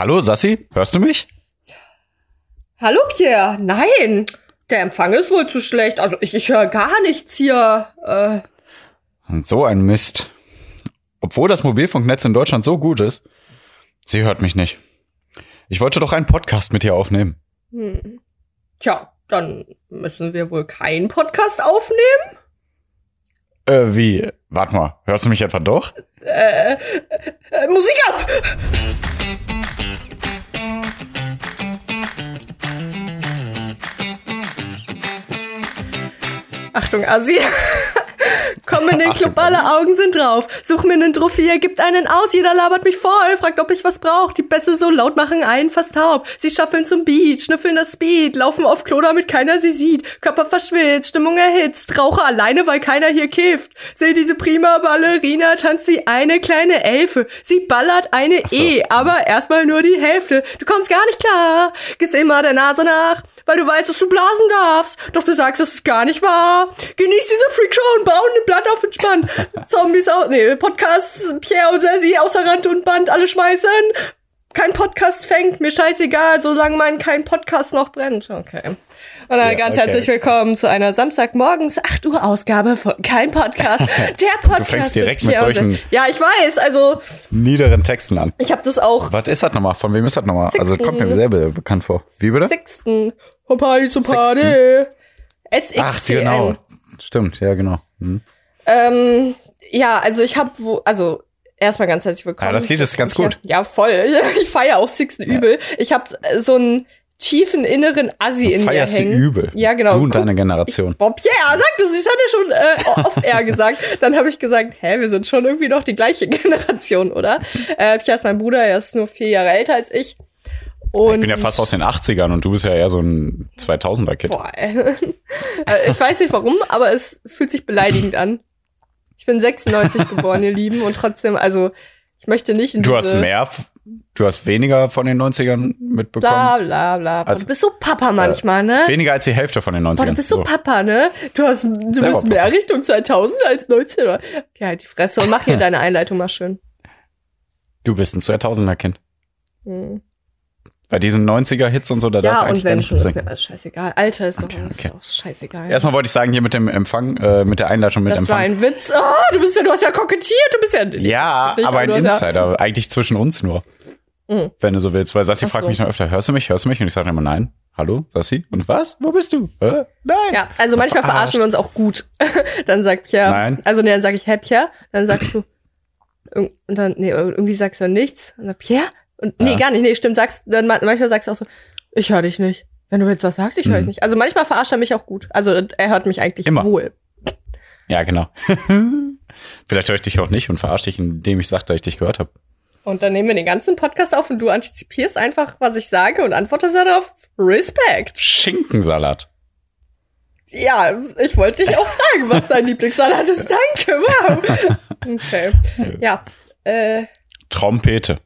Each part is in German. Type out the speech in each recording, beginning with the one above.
Hallo, Sassi, hörst du mich? Hallo, Pierre. Nein, der Empfang ist wohl zu schlecht. Also ich, ich höre gar nichts hier. Äh, Und so ein Mist. Obwohl das Mobilfunknetz in Deutschland so gut ist, sie hört mich nicht. Ich wollte doch einen Podcast mit ihr aufnehmen. hm. Tja, dann müssen wir wohl keinen Podcast aufnehmen. Äh, wie? Warte mal, hörst du mich etwa doch? Äh, Musik ab! Achtung, Assi. Komm in den Club, alle Augen sind drauf. Such mir einen Trophäe, gibt einen aus, jeder labert mich voll, fragt, ob ich was brauch. Die Bässe so laut machen einen fast taub. Sie schaffeln zum Beat, schnüffeln das Speed, laufen auf Klo, damit keiner sie sieht. Körper verschwitzt, Stimmung erhitzt, rauche alleine, weil keiner hier kifft. Seh diese prima Ballerina, tanzt wie eine kleine Elfe. Sie ballert eine so. E, aber erstmal nur die Hälfte. Du kommst gar nicht klar, gehst immer der Nase nach, weil du weißt, dass du blasen darfst. Doch du sagst, es ist gar nicht wahr. Genieß diese Freakshow und bau ein Blatt auf entspannt. Zombies aus, nee, Podcast, Pierre und Sassi außer Rand und Band, alle schmeißen. Kein Podcast fängt, mir scheißegal, solange mein kein Podcast noch brennt. Okay. Und dann Ja, ganz okay. herzlich willkommen zu einer Samstagmorgens 8 Uhr Ausgabe von Kein Podcast. Der Podcast. fängst direkt mit und solchen-. Ja, ich weiß, also Niederen Texten an. ich habe das auch Was ist das nochmal? Von wem ist das nochmal? Also, das kommt mir Sixten. selber bekannt vor. Wie bitte? Sixten. Von Party zu Party. SXTN. Ach, genau. Stimmt, ja, genau. Hm. Ähm, ja, also ich habe wo, also erstmal ganz herzlich willkommen. Ja, das Lied ist ganz gut. Ja, voll. Ich feiere auch Sixten übel. Ich habe so einen tiefen inneren Assi Du in mir hängen. übel. Ja, genau. Du und Guck, deine Generation. Bob, yeah, sag das, ich hatte schon äh, auf R gesagt. Dann habe ich gesagt, hä, wir sind schon irgendwie noch die gleiche Generation, oder? Äh, Pia ist mein Bruder, er ist nur vier Jahre älter als ich. Und Ich bin ja fast aus den 80ern und du bist ja eher so ein 2000er-Kid. Boah, ey. Äh, ich weiß nicht warum, aber es fühlt sich beleidigend an. Ich bin 96 geboren, ihr Lieben, und trotzdem, also ich möchte nicht in Du hast mehr, du hast weniger von den 90ern mitbekommen. bla bla bla. Also, du bist so Papa manchmal, ne? Weniger als die Hälfte von den 90ern. Boah, du bist so Papa, ne? Du hast, du bist mehr Richtung 2000 als 19, oder? Ja, halt die Fresse und mach hier deine Einleitung mal schön. Du bist ein 2000er-Kind. Hm. Bei diesen 90er-Hits und so, da darfst Ja, du und eigentlich wenn nicht schon, ist mir alles scheißegal. Alter ist doch Okay, alles okay. auch scheißegal. Erstmal wollte ich sagen, hier mit dem Empfang, äh, mit der Einleitung mit das war Empfang. ein Witz. Oh, du bist ja, du hast ja kokettiert, du bist ja. Ja, Nicht, aber ein du hast ja- Insider, eigentlich zwischen uns nur. Mhm. Wenn du so willst. Weil Sassi Ach fragt so. mich noch öfter, hörst du mich, hörst du mich? Und ich sage immer, nein. Hallo, Sassi? Und was? Wo bist du? Hä? Nein. Ja, also manchmal verarschen wir uns auch gut. dann sagt Pierre, Nein. also nee, dann sag ich, hä, Pierre? Dann sagst du, und dann, nee, irgendwie sagst du nichts. Und dann, Pierre? Und, nee, Ja. gar nicht, nee, stimmt, sagst, dann ma- manchmal sagst du auch so, ich höre dich nicht. Wenn du jetzt was sagst, ich höre dich Mhm. nicht. Also manchmal verarscht er mich auch gut. Also er hört mich eigentlich Immer. wohl. Ja, genau. Vielleicht höre ich dich auch nicht und verarsche dich, indem ich sage, dass ich dich gehört habe. Und dann nehmen wir den ganzen Podcast auf und du antizipierst einfach, was ich sage und antwortest darauf, Respekt. Schinkensalat. Ja, ich wollte dich auch fragen, was dein Lieblingssalat ist. Danke, wow. Okay. Ja, äh, Trompete.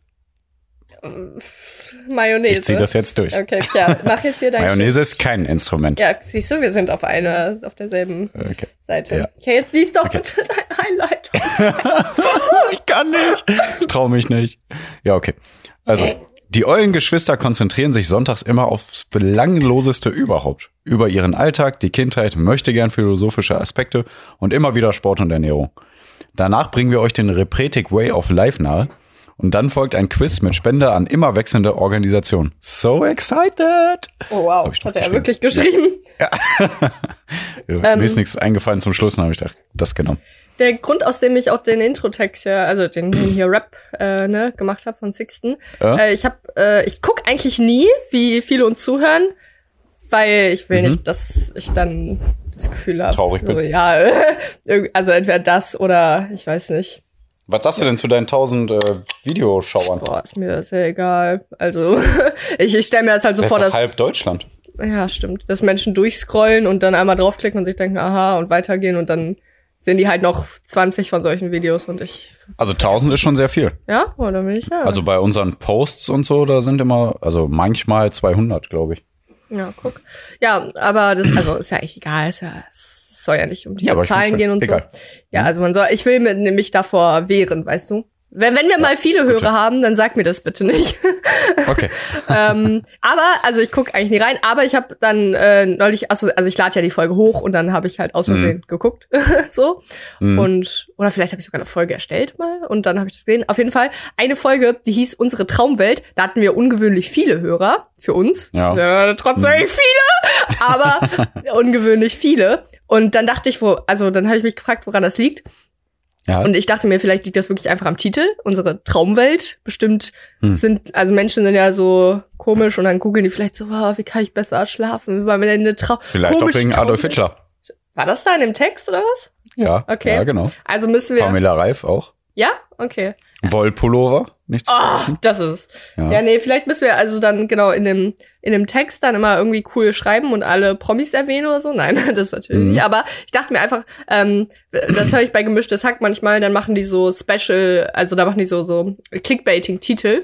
Mayonnaise. Ich ziehe das jetzt durch. Okay, Pierre, mach jetzt hier dein Mayonnaise ist kein Instrument. Ja, siehst du, wir sind auf einer, auf derselben Okay. Seite. Ja. Okay, jetzt liest doch Okay. bitte deine Einleitung. ich kann nicht. Ich trau mich nicht. Ja, okay. Also, die Eulengeschwister konzentrieren sich sonntags immer aufs Belangloseste überhaupt. Über ihren Alltag, die Kindheit, möchte gern philosophische Aspekte und immer wieder Sport und Ernährung. Danach bringen wir euch den Repretic Way of Life nahe. Und dann folgt ein Quiz mit Spende an immer wechselnde Organisationen. So excited! Oh wow, das hat er geschrieben. wirklich geschrieben. Ja, Mir ist nichts eingefallen zum Schluss, dann habe ich das genommen. Der Grund, aus dem ich auch den Intro-Text hier, also den, den hier Rap äh, ne, gemacht habe von Sixten, Ja? äh, ich hab, äh, ich guck eigentlich nie, wie viele uns zuhören, weil ich will Mhm. nicht, dass ich dann das Gefühl habe, Traurig so, bin. ja, also entweder das oder ich weiß nicht. Was sagst du denn zu deinen 1000 äh, Videoschauern? Boah, ist mir das ja egal. Also ich, ich stelle mir das halt so Das vor, ist dass halb Deutschland. ja stimmt, dass Menschen durchscrollen und dann einmal draufklicken und sich denken, aha und weitergehen und dann sehen die halt noch 20 von solchen Videos und ich Also 1000 ist schon sehr viel. ja, oder bin ich ja. Also bei unseren Posts und so, da sind immer, also manchmal 200, glaube ich. Ja, guck. Ja, aber das, also ist ja echt egal. Ist ja, es soll ja nicht um diese Ja, Zahlen gehen und egal. so. Ja, also man soll, ich will mir nämlich davor wehren, weißt du? Wenn, wenn wir mal viele Hörer haben, dann sag mir das bitte nicht. Okay. ähm, aber, also ich gucke eigentlich nie rein, aber ich habe dann äh, neulich, also, also ich lade ja die Folge hoch und dann habe ich halt aus Versehen Mhm. geguckt. so. Und, oder vielleicht habe ich sogar eine Folge erstellt mal und dann habe ich das gesehen. Auf jeden Fall eine Folge, die hieß Unsere Traumwelt. Da hatten wir ungewöhnlich viele Hörer für uns. Ja. trotzdem viele, aber ungewöhnlich viele. Und dann dachte ich, wo, also dann habe ich mich gefragt, woran das liegt. Ja. Und ich dachte mir, vielleicht liegt das wirklich einfach am Titel, unsere Traumwelt. Bestimmt Hm. sind, also Menschen sind ja so komisch und dann googeln die vielleicht so, wow, wie kann ich besser schlafen? Wie war mir denn eine Trau Vielleicht auch wegen Adolf? Hitler. War das da in dem Text oder was? Ja. Okay. Ja, genau. Also müssen wir. Pamela Reif auch. Ja? Okay. Wollpullover. Nicht zu vergessen. das ist. Ja. Ja. nee, vielleicht müssen wir also dann genau in dem, in dem Text dann immer irgendwie cool schreiben und alle Promis erwähnen oder so. Nein, das ist natürlich Mhm. nicht. Aber ich dachte mir einfach, ähm, das höre ich bei gemischtes Hack manchmal, dann machen die so Special, also da machen die so, so Clickbaiting-Titel.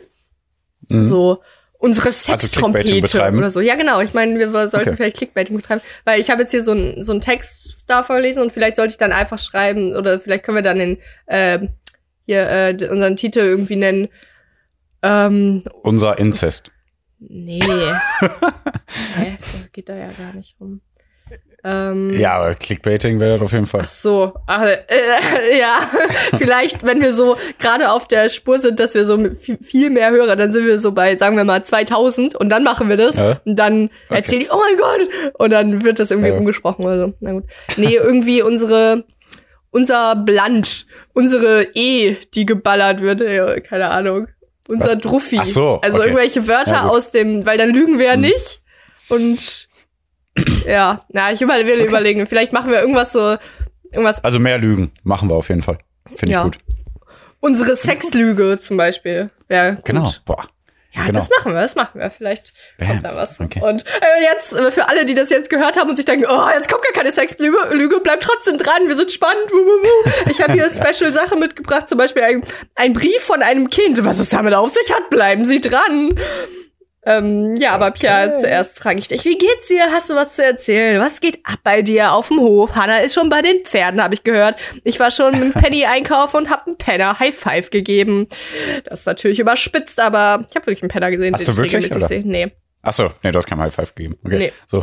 Mhm. So unsere Sextrompete betreiben? oder so. Ja, genau. Ich meine, wir sollten Okay. vielleicht Clickbaiting betreiben, weil ich habe jetzt hier so einen so einen Text da vorlesen und vielleicht sollte ich dann einfach schreiben oder vielleicht können wir dann den ähm, hier äh, unseren Titel irgendwie nennen. Ähm, Unser Inzest. nee. Hä? Das geht da ja gar nicht um. Ähm, Ja, aber Clickbaiting wäre das auf jeden Fall. Ach so, ach, äh, ja, vielleicht, wenn wir so gerade auf der Spur sind, dass wir so viel, mehr Hörer, dann sind wir so bei, sagen wir mal, 2000 und dann machen wir das Ja. und dann erzählen die, oh mein Gott, und dann wird das irgendwie Ja. umgesprochen oder so. Na gut. Nee, irgendwie unsere, unser Bland, unsere E, die geballert wird, keine Ahnung. Unser Was? Druffi. Ach so, Also okay. irgendwelche Wörter Ja, aus dem, weil dann lügen wir ja Hm. nicht. Und ja, na, ich will überlegen. Vielleicht machen wir irgendwas so, irgendwas. Also mehr Lügen machen wir auf jeden Fall. Finde ich Ja. gut. Unsere Sexlüge zum Beispiel. Ja. Genau. Boah. Ja, genau. das machen wir, das machen wir. Vielleicht kommt da Bams. was. Okay. Und äh, jetzt, äh, für alle, die das jetzt gehört haben und sich denken, oh, jetzt kommt gar keine Sexlüge, Lüge, bleibt trotzdem dran, wir sind spannend. Ich habe hier Special Sache mitgebracht, zum Beispiel ein, ein Brief von einem Kind. Was es damit auf sich hat, bleiben Sie dran. Ähm, ja, aber Pia, zuerst frage ich dich, wie geht's dir? Hast du was zu erzählen? Was geht ab bei dir auf dem Hof? Hanna ist schon bei den Pferden, habe ich gehört. Ich war schon mit Penny einkaufen und hab einen Penner High Five gegeben. Das ist natürlich überspitzt, aber ich habe wirklich einen Penner gesehen, Hast den du ich wirklich, regelmäßig sehe. Nee. Ach so, nee, du hast kein High Five gegeben. Okay. Nee. So,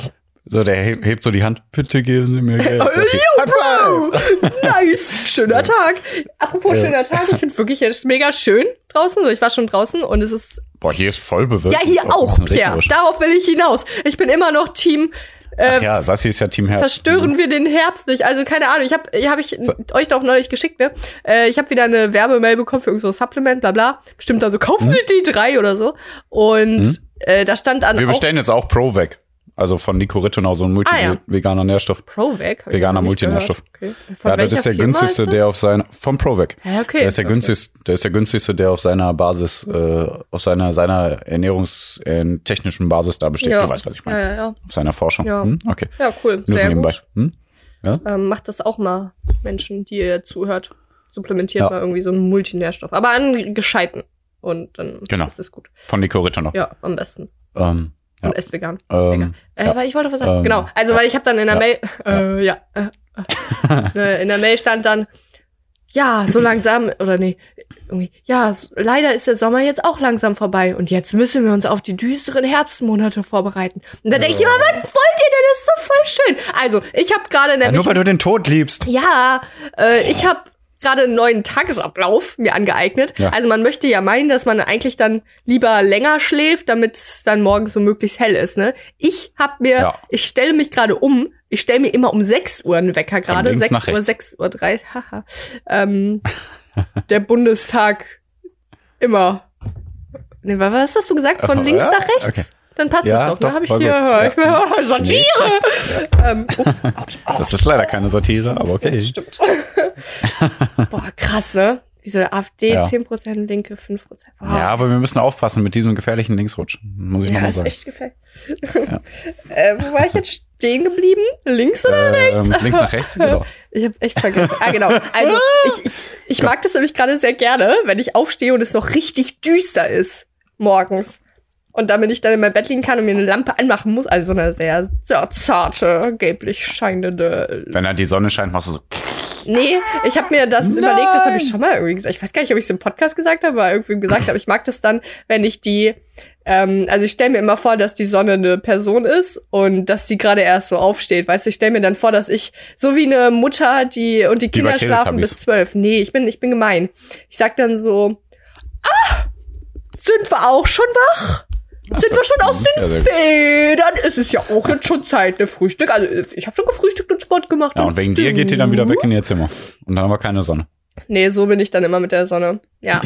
so der hebt, so die Hand. Bitte geben Sie mir Geld. Dass ich- yo, High Five! Bro! Nice! Schöner Tag. Apropos Ja. schöner Tag, ich finde wirklich, es ist mega schön draußen. So, ich war schon draußen und es ist. Boah, hier ist voll bewölkt. Ja, hier auch, Pierre. Darauf will ich hinaus. Ich bin immer noch Team. Äh, Ach ja, Sassi ist ja Team Herbst. Verstören wir den Herbst nicht. Also keine Ahnung, ich habe hab ich So. euch doch neulich geschickt, ne? Äh, ich habe wieder eine Werbemail bekommen für irgendein so Supplement, bla bla. Bestimmt dann so, kaufen Sie die drei oder so. Und äh, da stand dann Wir auch bestellen jetzt auch Provec. Also von Nico Rittenau, so ein Ah, ja. multi-veganer Nährstoff. Provec. Veganer Multinährstoff. Okay. Von Ja, das ist der günstigste, ist der auf seiner, vom Provec. Ja, okay. Der ist der Okay. günstigste, der ist der günstigste, der auf seiner Basis, äh, auf seiner, seiner ernährungstechnischen Basis da besteht. Ja. Du weißt, was ich meine. Ja, ja, ja. Auf seiner Forschung. Ja. Hm? Okay. Ja, cool. Nur Sehr nebenbei. gut. Hm? Ja? Ähm, macht das auch mal Menschen, die ihr zuhört. Supplementiert Ja. mal irgendwie so einen Multinährstoff. Aber an gescheiten. Und dann Genau. ist es gut. Von Nico Rittenau. Ja, am besten. Ähm, Und Ja. esst vegan. ähm. Äh, ja. weil ich wollte was sagen. Ähm, genau. Also, weil ich habe dann in der Ja. Mail, äh, ja, äh, äh, ne, in der Mail stand dann, ja, so langsam, oder nee, irgendwie, ja, leider ist der Sommer jetzt auch langsam vorbei und jetzt müssen wir uns auf die düsteren Herbstmonate vorbereiten. Und da denke ich immer, was wollt ihr denn? Das ist so voll schön. Also, ich habe gerade ja, nämlich nur weil du den Tod liebst. ja, äh, ich habe gerade einen neuen Tagesablauf mir angeeignet. Ja. Also man möchte ja meinen, dass man eigentlich dann lieber länger schläft, damit es dann morgens so möglichst hell ist. Ne? Ich hab mir, Ja. ich stelle mich gerade um. Ich stelle mir immer um 6 Uhr einen Wecker gerade. links 6 nach Uhr, rechts. 6 Uhr 30, haha. ähm, der Bundestag immer. Nee, was hast du gesagt? Von Ach, links ja? nach rechts? Okay. Dann passt Ja, es doch, doch, ne? Hab ich war hier. Ja. ich, Satire. ähm, ups, ouch, ouch. Das ist leider keine Satire, aber okay. Stimmt. Boah, krass, ne? Wie so AfD, Ja. 10%, Linke 5%. Wow. Ja, aber wir müssen aufpassen mit diesem gefährlichen Linksrutsch. Muss ich Ja, nochmal ist sagen. echt gefällt. äh, wo war ich jetzt stehen geblieben? Links oder rechts? Ähm, links nach rechts, genau. Ich habe echt vergessen. Ah, genau. Also, ich, ich, ich mag das nämlich gerade sehr gerne, wenn ich aufstehe und es noch richtig düster ist morgens. Und damit ich dann in mein Bett liegen kann und mir eine Lampe anmachen muss. Also so eine sehr, sehr zarte, gelblich scheinende. Wenn da die Sonne scheint, machst du so. Nee, ich habe mir das Nein. überlegt, das habe ich schon mal irgendwie gesagt. Ich weiß gar nicht, ob ich es im Podcast gesagt habe, aber irgendwie gesagt habe. Ich mag das dann, wenn ich die, ähm, also ich stelle mir immer vor, dass die Sonne eine Person ist und dass die gerade erst so aufsteht. Weißt du, ich stelle mir dann vor, dass ich, so wie eine Mutter, die und die Kinder schlafen bis zwölf. Nee, ich bin, ich bin gemein. Ich sag dann so, ah, sind wir auch schon wach? Sind wir schon aus den. Federn? Es ist ja auch jetzt schon Zeit, ne Frühstück. Also ich habe schon gefrühstückt und Sport gemacht. Ja, und wegen dir geht die dann wieder weg in ihr Zimmer. Und dann haben wir keine Sonne. Nee, so bin ich dann immer mit der Sonne. Ja.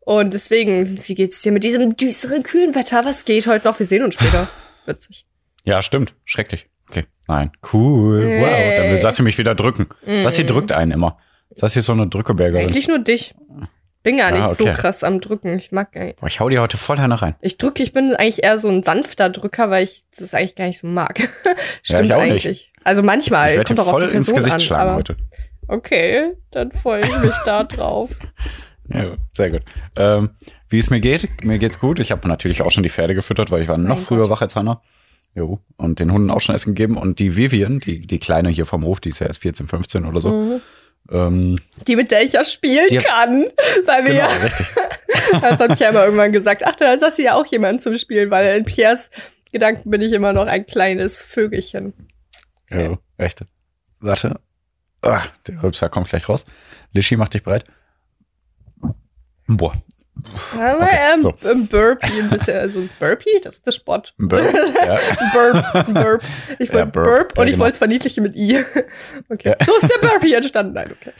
Und deswegen, wie geht's dir mit diesem düsteren, kühlen Wetter? Was geht heute noch? Wir sehen uns später. Witzig. Ja, stimmt. Schrecklich. Okay. Nein. Cool. Wow. Dann will Sassi mich wieder drücken. Sassi drückt einen immer. Sassi ist so eine Drückebergerin. Eigentlich nur dich. Bin gar nicht Ah, so okay. krass am Drücken. Ich mag gar nicht. Boah, ich hau dir heute voll einer rein. Ich drücke, ich bin eigentlich eher so ein sanfter Drücker, weil ich das eigentlich gar nicht so mag. Stimmt ich auch nicht. eigentlich. Also manchmal Ich werde voll ins Gesicht an, schlagen heute. Okay, dann freue ich mich da drauf. Ja, sehr gut. Ähm, wie es mir geht, mir geht's gut. Ich habe natürlich auch schon die Pferde gefüttert, weil ich war noch Mein früher Gott. wach als Hannah. Jo. Und den Hunden auch schon Essen gegeben. Und die Vivian, die, die Kleine hier vom Hof, die ist ja erst 14, 15 oder so. Mhm. Ähm, Die, mit der ich ja spielen Die kann. Weil wir genau, ja richtig. Das hat Pierre mal irgendwann gesagt. Ach, da ist ja auch jemand zum Spielen, weil in Piers Gedanken bin ich immer noch ein kleines Vögelchen. Ja, echt. Warte. Ah, der Rülpser kommt gleich raus. Lischi, mach dich bereit. Boah. Aber Okay, ähm, so. im Burpee ein bisschen, also Burpee, das ist der Sport. Burp. ja. Burp, Burp. Ich wollte Ja, Burp, Burp, ja, und ich genau. wollte es verniedlichen mit I. Okay. Ja. So ist der Burpee entstanden. Nein, okay.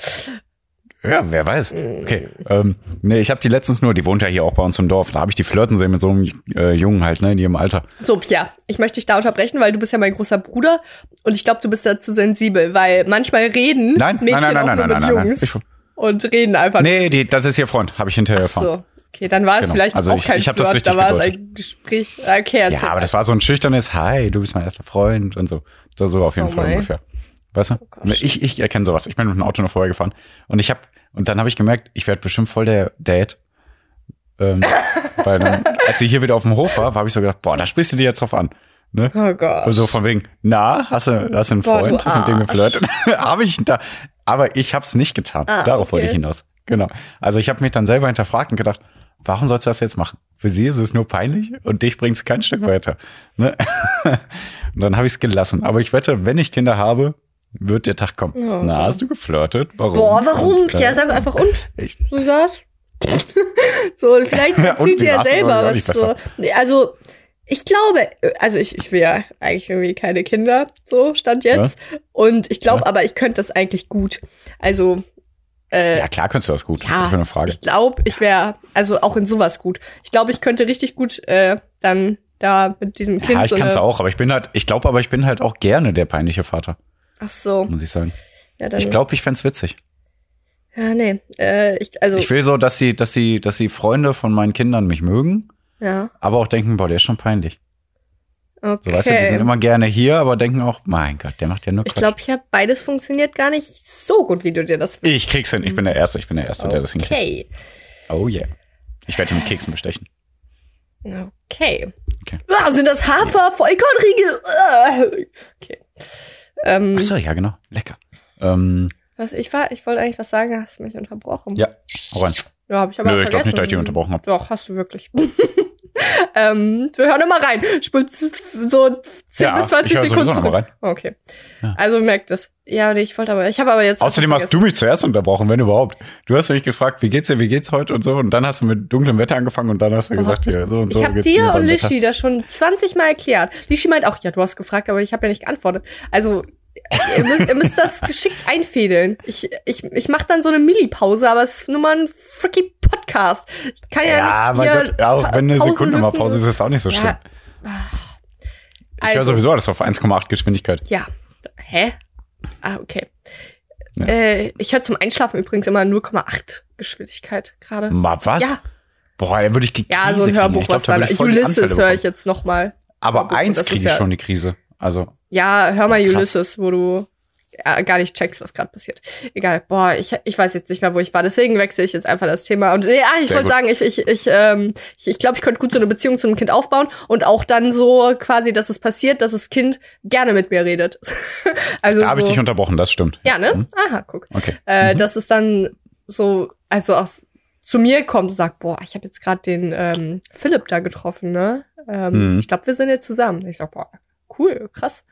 ja, wer weiß. Okay. Ähm, nee, ich habe die letztens nur, die wohnt ja hier auch bei uns im Dorf. Da habe ich die flirten sehen mit so einem äh, Jungen halt, ne, in ihrem Alter. So, Pierre, ich möchte dich da unterbrechen, weil du bist ja mein großer Bruder und ich glaube, du bist dazu sensibel, weil manchmal reden Nein, Mädchen nein, nein, auch nein, nur nein, mit nein, nein, Jungs Ich- und reden einfach Nee, die, das ist ihr Freund, habe ich hinterher Ach erfahren. so. Okay, dann war es Genau. vielleicht Also auch ich- kein ich hab das Flirt, richtig da war es gedeutet. ein Gespräch. Okay, Ja, aber das war so ein schüchternes Hi, du bist mein erster Freund und so. So, so auf jeden Oh Fall mein. ungefähr. Weißt du? gosh. ich, ich erkenne sowas. Ich bin mit dem Auto noch vorher gefahren und ich habe und dann habe ich gemerkt, ich werde bestimmt voll der Dad. Ähm, weil dann, als sie hier wieder auf dem Hof war, habe ich so gedacht, boah, da sprichst du die jetzt drauf an. Ne? Oh Gott. Und so von wegen, na, hast du, hast du einen Boah, Freund, du hast du mit dem geflirtet? habe ich da, aber ich habe es nicht getan. Ah, Darauf wollte ich okay. hinaus. Genau. Also ich habe mich dann selber hinterfragt und gedacht, warum sollst du das jetzt machen? Für sie ist es nur peinlich und dich bringt es kein Stück weiter. Ne? und dann habe ich es gelassen. Aber ich wette, wenn ich Kinder habe, wird der Tag kommen. Oh. Na, hast du geflirtet? Warum? Boah, warum? Und, äh, Ja, sag einfach und. ich, So war's. so, und vielleicht Ja, und erzählt sie ja selber was so. Also, ich glaube, also ich, ich will ja eigentlich irgendwie keine Kinder, so stand jetzt. Und ich glaube Ja. aber, ich könnte das eigentlich gut. Also, äh, ja, klar kannst du das gut. Ja, für eine Frage. ich glaube, ich wäre also auch in sowas gut. Ich glaube, ich könnte richtig gut äh, dann da mit diesem Kind Ja, ich so kann es auch, aber ich bin halt, ich glaube aber, ich bin halt auch gerne der peinliche Vater, Ach so, muss ich sagen. ja dann. Ich glaube, ich fänd's witzig. Ja, nee. Äh, ich, also, Ich will so, dass sie, dass sie, dass sie Freunde von meinen Kindern mich mögen, ja. aber auch denken, boah, der ist schon peinlich. Okay. So, weißt du, die sind immer gerne hier, aber denken auch, mein Gott, der macht ja nur ich Quatsch. glaube, ich habe beides funktioniert gar nicht so gut, wie du dir das ich krieg's hin. Ich bin der Erste. Ich bin der Erste, der das hinkriegt. Okay. Oh yeah. Ich werde ihn mit Keksen bestechen. Okay. Okay. Ah, sind das Hafer, Vollkornriegel? Ah. Okay. Ähm, Ach so, ja, genau. Lecker. Ähm, was ich war, ich wollte eigentlich was sagen, hast du mich unterbrochen. ja, hau rein. Ja, hab ich aber Nö, ich glaube nicht, dass ich dich unterbrochen habe. Doch, hast du wirklich. ähm, wir hören immer rein. Spult so 10 Ja, bis 20 ich höre Sekunden zurück. Okay. Ja. Also merkt es. Ja, ich wollte aber, ich habe aber jetzt. Außerdem hast du mich zuerst unterbrochen, wenn überhaupt. Du hast mich gefragt, wie geht's dir, wie geht's heute und so. Und dann hast du mit dunklem Wetter angefangen und dann hast du gesagt, ja, so und so ich habe dir und. Lishi das schon 20 Mal erklärt. Lishi meint auch, ja, du hast gefragt, aber ich habe ja nicht geantwortet. Also, ihr müsst, ihr müsst das geschickt einfädeln. Ich, ich, ich mache dann so eine Milli-Pause, aber es ist nur mal ein freaky Podcast. Ich kann ja, Ja, nicht mein Gott, auch wenn eine Sekunde mal Pause ist, ist auch nicht so Ja. schlimm. Ich höre Also- sowieso alles auf 1,8 Geschwindigkeit. Ja. Hä? Ah, okay. Ja. Äh, ich höre zum Einschlafen übrigens immer 0,8 Geschwindigkeit gerade. Mal was? Ja. Boah, da würde ich die Ja, Krise so ein kriegen. Hörbuch, Ich glaub, was da dann. Ulysses höre ich jetzt noch mal. Aber Hörbuch, eins kriege ich ja- schon die Krise. Also, Ja, hör mal Ulysses, wo du gar nicht checkst, was gerade passiert. Egal, boah, ich, ich weiß jetzt nicht mehr, wo ich war. Deswegen wechsle ich jetzt einfach das Thema. Und ja, ich Sehr wollte sagen, ich, ich, ich, ähm, ich, ich glaube, ich könnte gut so eine Beziehung zu einem Kind aufbauen und auch dann so quasi, dass es passiert, dass das Kind gerne mit mir redet. also Da habe ich so, dich unterbrochen, das stimmt. ja, ne? Mhm. Aha, guck. Okay. Äh, dass es dann so, also auch zu mir kommt und sagt, boah, ich habe jetzt gerade den ähm, Philipp da getroffen, ne? Ähm, Mhm. Ich glaube, wir sind jetzt zusammen. Ich sag, boah, cool, krass.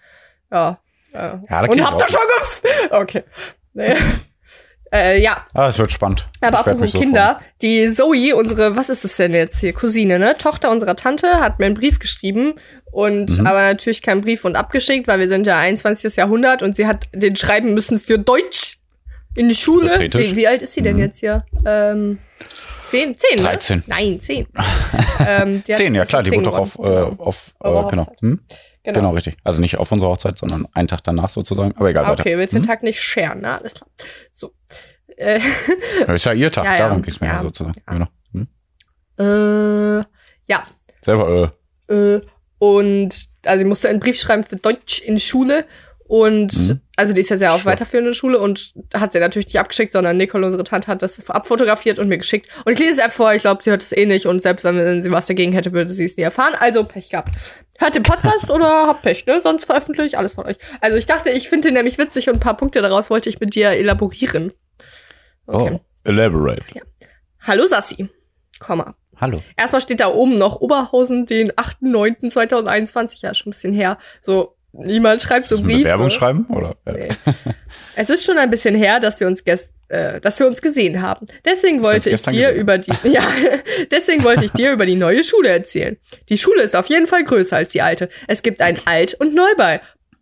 Ja. Äh, Ja, und habt ihr schon gef Okay. Nee. äh, ja, Ah, es wird spannend. aber apropos so Kinder, die Zoe, unsere, was ist es denn jetzt hier, Cousine, ne? Tochter unserer Tante, hat mir einen Brief geschrieben und Mhm. aber natürlich keinen Brief und abgeschickt, weil wir sind ja 21. Jahrhundert und sie hat den schreiben müssen für Deutsch in die Schule. Wie, wie alt ist sie denn Mhm. jetzt hier? Ähm, zehn? Zehn, ne? 13. Nein, zehn. ähm, Zehn, ja ist klar, die wurde doch auf, äh, auf äh, genau. Hm? Genau. genau, richtig. Also nicht auf unserer Hochzeit, sondern einen Tag danach sozusagen. Aber egal, weiter. Okay, willst den Hm? Tag nicht scheren, ne? Alles klar. So. Äh, ist ja ihr Tag, Ja, ja. darum geht's mir Ja. ja, sozusagen. Ja. Genau. Hm? äh, ja, Selber, äh, Äh, und also ich musste einen Brief schreiben für Deutsch in Schule. Und Mhm. also die ist ja sehr auf weiterführende Schule und hat sie natürlich nicht abgeschickt, sondern Nicole, unsere Tante, hat das abfotografiert und mir geschickt. Und ich lese es einfach vor, ich glaube, sie hört es eh nicht und selbst wenn sie was dagegen hätte, würde sie es nie erfahren. Also Pech gehabt. Hört den Podcast oder habt Pech, ne? Sonst veröffentliche ich alles von euch. Also ich dachte, ich finde den nämlich witzig und ein paar Punkte daraus wollte ich mit dir elaborieren. Okay. oh, elaborate. Hallo Sassi. Komma. Hallo. Erstmal steht da oben noch Oberhausen, den 8.9.2021, ja, schon ein bisschen her. So, niemand schreibt so Briefe. Bewerbung schreiben? Oder? Nee. es ist schon ein bisschen her, dass wir uns gest äh, dass wir uns gesehen haben. Deswegen wollte ich dir gesehen über die, ja, deswegen wollte ich dir über die neue Schule erzählen. Die Schule ist auf jeden Fall größer als die alte. Es gibt einen Alt- und Neubau,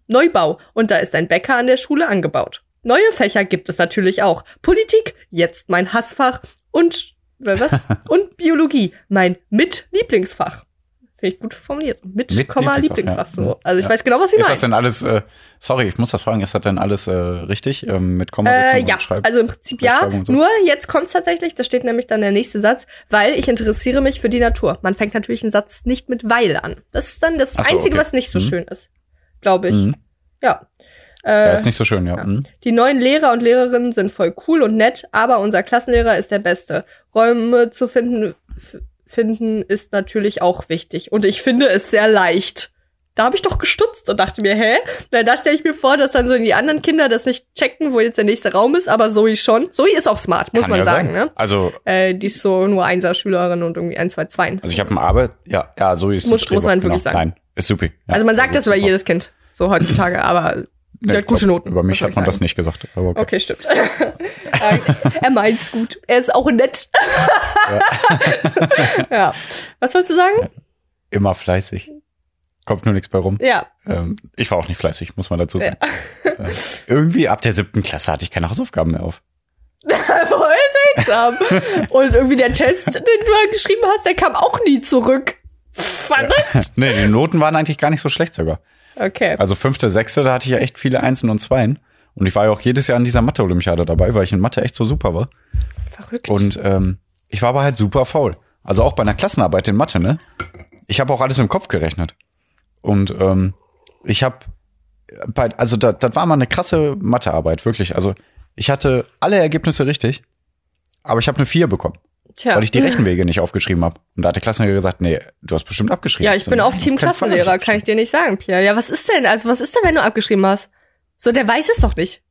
Neubau und da ist ein Bäcker an der Schule angebaut. Neue Fächer gibt es natürlich auch. Politik, jetzt mein Hassfach und äh, was? und Biologie, mein Mit-Lieblingsfach. Finde ich gut formuliert. Mit, Mit Komma, Lieblingsfach, ja. So. Also ich Ja. weiß genau, was sie Ist meinen. das denn alles, äh, sorry, ich muss das fragen, ist das denn alles äh, richtig ähm, mit Komma Äh, ja, also im Prinzip ja. So. Nur jetzt kommt's tatsächlich, da steht nämlich dann der nächste Satz, weil ich interessiere mich für die Natur. Man fängt natürlich einen Satz nicht mit weil an. Das ist dann das so, Einzige, okay. was nicht so Mhm. schön ist. Glaube ich. Mhm. Ja. Ja, Äh, ist nicht so schön, ja. ja. Mhm. die neuen Lehrer und Lehrerinnen sind voll cool und nett, aber unser Klassenlehrer ist der Beste. Räume zu finden, finden ist natürlich auch wichtig. Und ich finde es sehr leicht. Da habe ich doch gestutzt und dachte mir, hä? Weil da stelle ich mir vor, dass dann so die anderen Kinder das nicht checken, wo jetzt der nächste Raum ist, aber Zoe schon. Zoe ist auch smart, muss Kann man ja sagen, sein. ne? Also, Äh, die ist so nur Einser-Schülerin und irgendwie ein, zwei Zweien. also ich habe eine Arbeit, ja, ja, so ist Muss- muss man wirklich genau. sagen. Nein, ist super. Ja, also man sagt sehr das über jedes Kind, so heutzutage, aber Die hat gute Noten. Über mich hat man das nicht gesagt. Okay. Okay, stimmt. Er meint's gut. Er ist auch nett. Ja. Was wolltest du sagen? Immer fleißig. Kommt nur nichts bei rum. Ja. Ähm, ich war auch nicht fleißig, muss man dazu sagen. Äh, irgendwie ab der siebten Klasse hatte ich keine Hausaufgaben mehr auf. Voll seltsam. Und irgendwie der Test, den du geschrieben hast, der kam auch nie zurück. Verrückt. nee, die Noten waren eigentlich gar nicht so schlecht sogar. Okay. Also fünfte, sechste, da hatte ich ja echt viele Einsen und Zweien. Und ich war ja auch jedes Jahr an dieser Mathe-Olympiade dabei, weil ich in Mathe echt so super war. Verrückt. Und ähm, ich war aber halt super faul. Also auch bei einer Klassenarbeit in Mathe, ne? Ich habe auch alles im Kopf gerechnet. Und ähm, ich habe bei, also da, das war mal eine krasse Mathearbeit, wirklich. Also ich hatte alle Ergebnisse richtig, aber ich habe eine 4 bekommen, Tja. weil ich die Rechenwege nicht aufgeschrieben habe. Und da hat der Klassenlehrer gesagt, nee, du hast bestimmt abgeschrieben. ja, ich bin so, auch Team ich Klassenlehrer, kann ich dir nicht sagen, Pierre. Ja, was ist denn? Also, was ist denn, wenn du abgeschrieben hast? So, der weiß es doch nicht.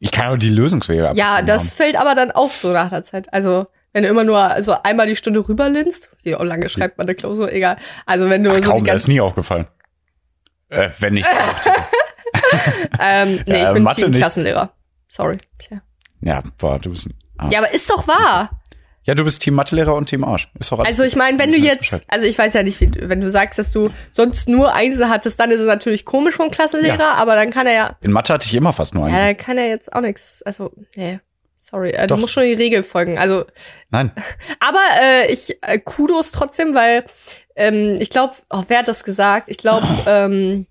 Ich kann auch die Lösungswege Ja, das fällt aber dann auf so nach der Zeit. Also, wenn du immer nur also einmal die Stunde rüberlinst, wie lange schreibt man eine Klausur, egal. Also, wenn du Ach, so kaum, die das ist nie aufgefallen. Äh, wenn nicht. ähm, nee, Ja, ich bin Mathe Team nicht. Klassenlehrer. Sorry. Pierre. ja, boah, du bist ein Arsch. Ja, aber ist doch wahr. Ja, du bist Team Mathelehrer und Team Arsch. Ist doch alles Also ich meine, wenn du jetzt, also ich weiß ja nicht, wie, wenn du sagst, dass du sonst nur Einsen hattest, dann ist es natürlich komisch vom Klassenlehrer, Ja. aber dann kann er ja, In Mathe hatte ich immer fast nur eins. ja, dann kann er jetzt auch nichts, also, nee, sorry, äh, du musst schon die Regel folgen. Also, Nein. aber äh, ich, äh, Kudos trotzdem, weil ähm, ich glaube, oh, wer hat das gesagt? Ich glaube, ähm,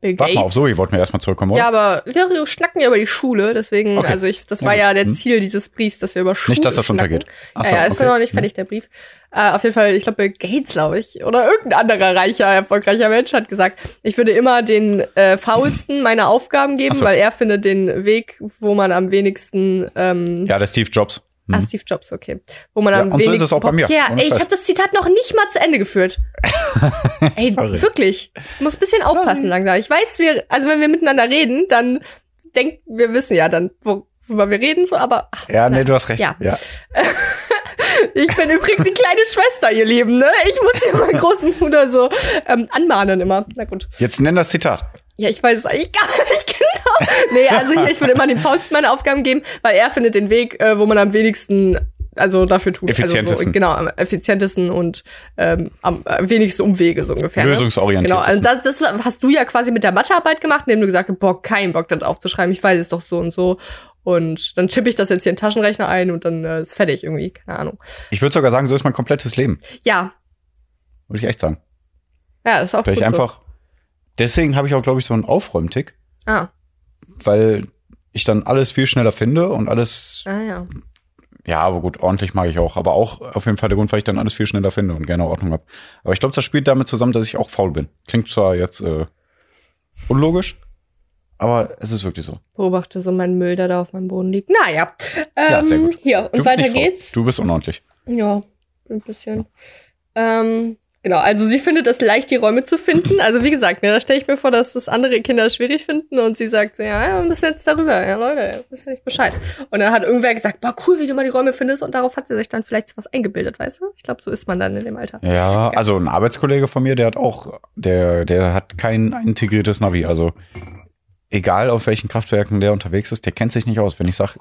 Bill Warte mal auf Gates. Zoe, wollten wir erstmal zurückkommen, oder? Ja, aber wir schnacken ja über die Schule, deswegen, Okay. also ich, das Ja, war gut. ja der Hm. Ziel dieses Briefs, dass wir über Schule Nicht, dass das schnacken. untergeht. Ach so, ja, ja, ist okay. noch nicht fertig, der Brief. Äh, auf jeden Fall, ich glaube, Bill Gates, glaube ich, oder irgendein anderer reicher, erfolgreicher Mensch hat gesagt, ich würde immer den äh, faulsten meine Aufgaben geben, so. weil er findet den Weg, wo man am wenigsten ähm, Ja, der Steve Jobs. Hm. Ah, Steve Jobs, okay. Wo man Ja, am und so ist es auch bei mir. Ja, ey, ich habe das Zitat noch nicht mal zu Ende geführt. ey, Sorry. wirklich. Ich muss ein bisschen aufpassen langsam. Ich weiß, wir, also wenn wir miteinander reden, dann denkt, wir wissen ja dann, worüber wir reden, so, aber ach, Ja, nee, na, du hast recht. Ja. ja. ich bin übrigens die kleine Schwester, ihr Lieben, ne? Ich muss hier meinen großen Bruder so ähm, anmahnen immer. Na gut. Jetzt nenn das Zitat. Ja, ich weiß es eigentlich gar nicht genau. Nee, also hier, ich würde immer den faulsten meine Aufgaben geben, weil er findet den Weg, äh, wo man am wenigsten also dafür tut. Also Effizientesten. so, genau, am effizientesten und ähm, am wenigsten Umwege so ungefähr. Ne? Lösungsorientiert. Genau, also das, das hast du ja quasi mit der Mathearbeit gemacht, indem du gesagt hast, boah, kein Bock, das aufzuschreiben, ich weiß es doch so und so. Und dann chippe ich das jetzt hier in den Taschenrechner ein und dann äh, ist fertig irgendwie, keine Ahnung. Ich würde sogar sagen, so ist mein komplettes Leben. Ja, Würde ich echt sagen. ja, ist auch gut ich einfach, deswegen habe ich auch, glaube ich, so einen Aufräumtick. Ah, weil ich dann alles viel schneller finde und alles, ah ja. ja, aber gut, ordentlich mag ich auch. Aber auch auf jeden Fall der Grund, weil ich dann alles viel schneller finde und gerne Ordnung habe. Aber ich glaube, das spielt damit zusammen, dass ich auch faul bin. Klingt zwar jetzt äh, unlogisch, aber es ist wirklich so. Beobachte so meinen Müll, der da auf meinem Boden liegt. Naja. Ähm, Ja, sehr gut. Hier, und weiter geht's. Du bist unordentlich. Ja, ein bisschen. Ähm, genau, also sie findet es leicht, die Räume zu finden. Also wie gesagt, ne, da stelle ich mir vor, dass das andere Kinder schwierig finden und sie sagt so, ja, ja, wir müssen jetzt darüber. Ja, Leute, wisst nicht Bescheid. Und dann hat irgendwer gesagt, boah, cool, wie du mal die Räume findest und darauf hat sie sich dann vielleicht was eingebildet, weißt du? Ich glaube, so ist man dann in dem Alter. Ja, also ein Arbeitskollege von mir, der hat auch, der, der hat kein integriertes Navi. Also egal auf welchen Kraftwerken der unterwegs ist, der kennt sich nicht aus. Wenn ich sage,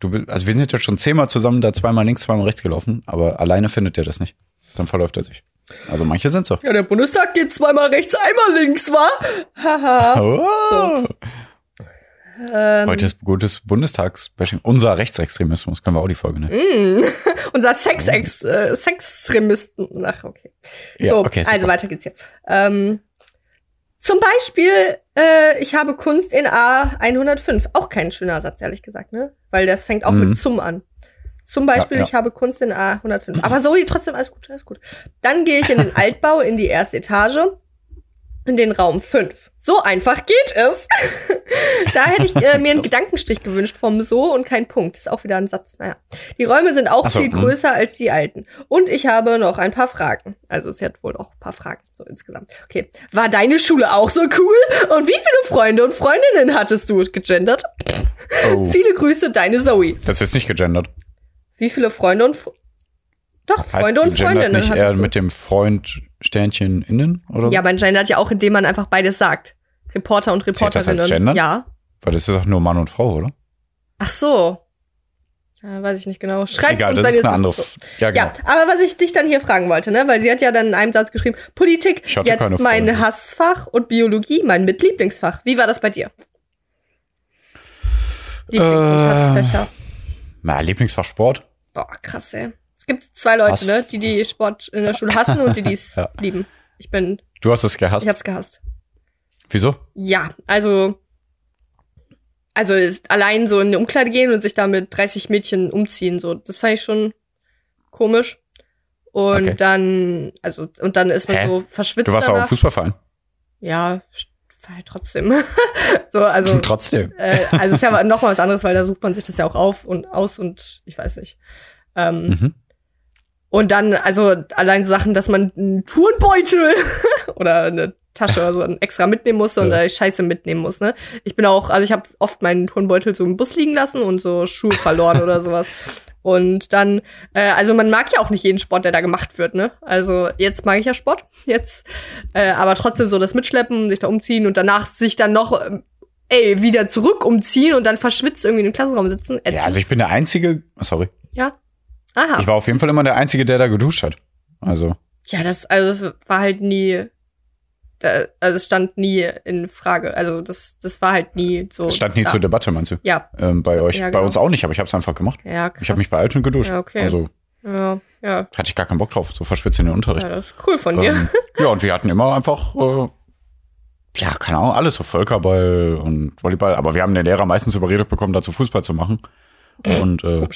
du bist, also wir sind jetzt schon zehnmal zusammen, da zweimal links, zweimal rechts gelaufen, aber alleine findet der das nicht. Dann verläuft er sich. Also manche sind so. Ja, der Bundestag geht zweimal rechts, einmal links, wa? Haha. Oh. So. Ähm, Heute ist gutes Bundestagsbashing. Unser Rechtsextremismus, können wir auch die Folge nennen. Mm. Unser Sex-Ex, äh, Sextremisten. Ach, okay. Ja, so, okay, also weiter geht's hier. Ähm, zum Beispiel, äh, ich habe Kunst in A105. Auch kein schöner Satz, ehrlich gesagt, ne? Weil das fängt auch Mhm. mit zum an. Zum Beispiel, Ja, ja. ich habe Kunst in A105. Aber so, trotzdem alles gut, alles gut. Dann gehe ich in den Altbau, in die erste Etage, in den Raum 5. So einfach geht es. da hätte ich äh, mir einen Gedankenstrich gewünscht vom So und kein Punkt. Ist auch wieder ein Satz. Naja. Die Räume sind auch so, viel hm. größer als die alten. Und ich habe noch ein paar Fragen. Also sie hat wohl auch ein paar Fragen, so insgesamt. Okay. War deine Schule auch so cool? Und wie viele Freunde und Freundinnen hattest du? Gegendert? Oh, Viele Grüße, deine Zoe. das ist nicht gegendert. Wie viele Freunde und Fr Doch, Heißt Freunde und gegendert Freundinnen nicht eher mit dem Freund Sternchen innen oder? Ja, man gendert ja auch, indem man einfach beides sagt. Reporter und Zählt das Reporterinnen. gendern? Ja. Weil das ist doch nur Mann und Frau, oder? Ach so. Ja, weiß ich nicht genau. Schreibt Egal, uns, das wenn ist eine andere. so. Ja, genau. Ja, aber was ich dich dann hier fragen wollte, ne, weil sie hat ja dann in einem Satz geschrieben, Politik, jetzt mein. Hassfach und Biologie, mein Mitlieblingsfach. Wie war das bei dir? Lieblings- und Äh, Hassfächer. Na, Lieblingsfach Sport? Boah, krass, ey. Es gibt zwei Leute, Hass- ne, die die Sport in der Schule hassen und die dies Ja. lieben. Ich bin, Du hast es gehasst. ich hab's gehasst. Wieso? Ja, also also ist allein so in eine Umkleide gehen und sich da mit 30 Mädchen umziehen, so das fand ich schon komisch. Und Okay. dann also und dann ist man Hä? so verschwitzt Du warst auch im danach. Fußballverein. Ja, war halt trotzdem. so also Trotzdem. äh, also ist ja noch mal was anderes, weil da sucht man sich das ja auch auf und aus und ich weiß nicht. Ähm, Mhm. und dann, also allein so Sachen, dass man einen Turnbeutel oder eine Tasche oder so extra mitnehmen muss und Ja. da Scheiße mitnehmen muss, ne? Ich bin auch, also ich habe oft meinen Turnbeutel so im Bus liegen lassen und so Schuhe verloren oder sowas. Und dann, äh, also man mag ja auch nicht jeden Sport, der da gemacht wird, ne? Also jetzt mag ich ja Sport, jetzt, äh, aber trotzdem so das Mitschleppen, sich da umziehen und danach sich dann noch, ähm, ey, wieder zurück umziehen und dann verschwitzt irgendwie in dem Klassenraum sitzen. Ja, also ich bin der Einzige, sorry. ja. Aha. Ich war auf jeden Fall immer der Einzige, der da geduscht hat. Also, Ja, das, also das war halt nie, da, also es stand nie in Frage. Also das, das war halt nie so. es stand nie da. zur Debatte, meinst du? Ja, Ähm, bei So, euch, ja, bei genau. uns auch nicht, aber ich habe es einfach gemacht. ja, krass. Ich habe mich beeilt und geduscht. Ja, okay. Also ja, ja, hatte ich gar keinen Bock drauf, so verschwitzt in den Unterricht. ja, das ist cool von dir. Ähm, ja, und wir hatten immer einfach äh, ja, keine Ahnung, alles so Völkerball und Volleyball. Aber wir haben den Lehrer meistens überredet bekommen, dazu Fußball zu machen. Und äh,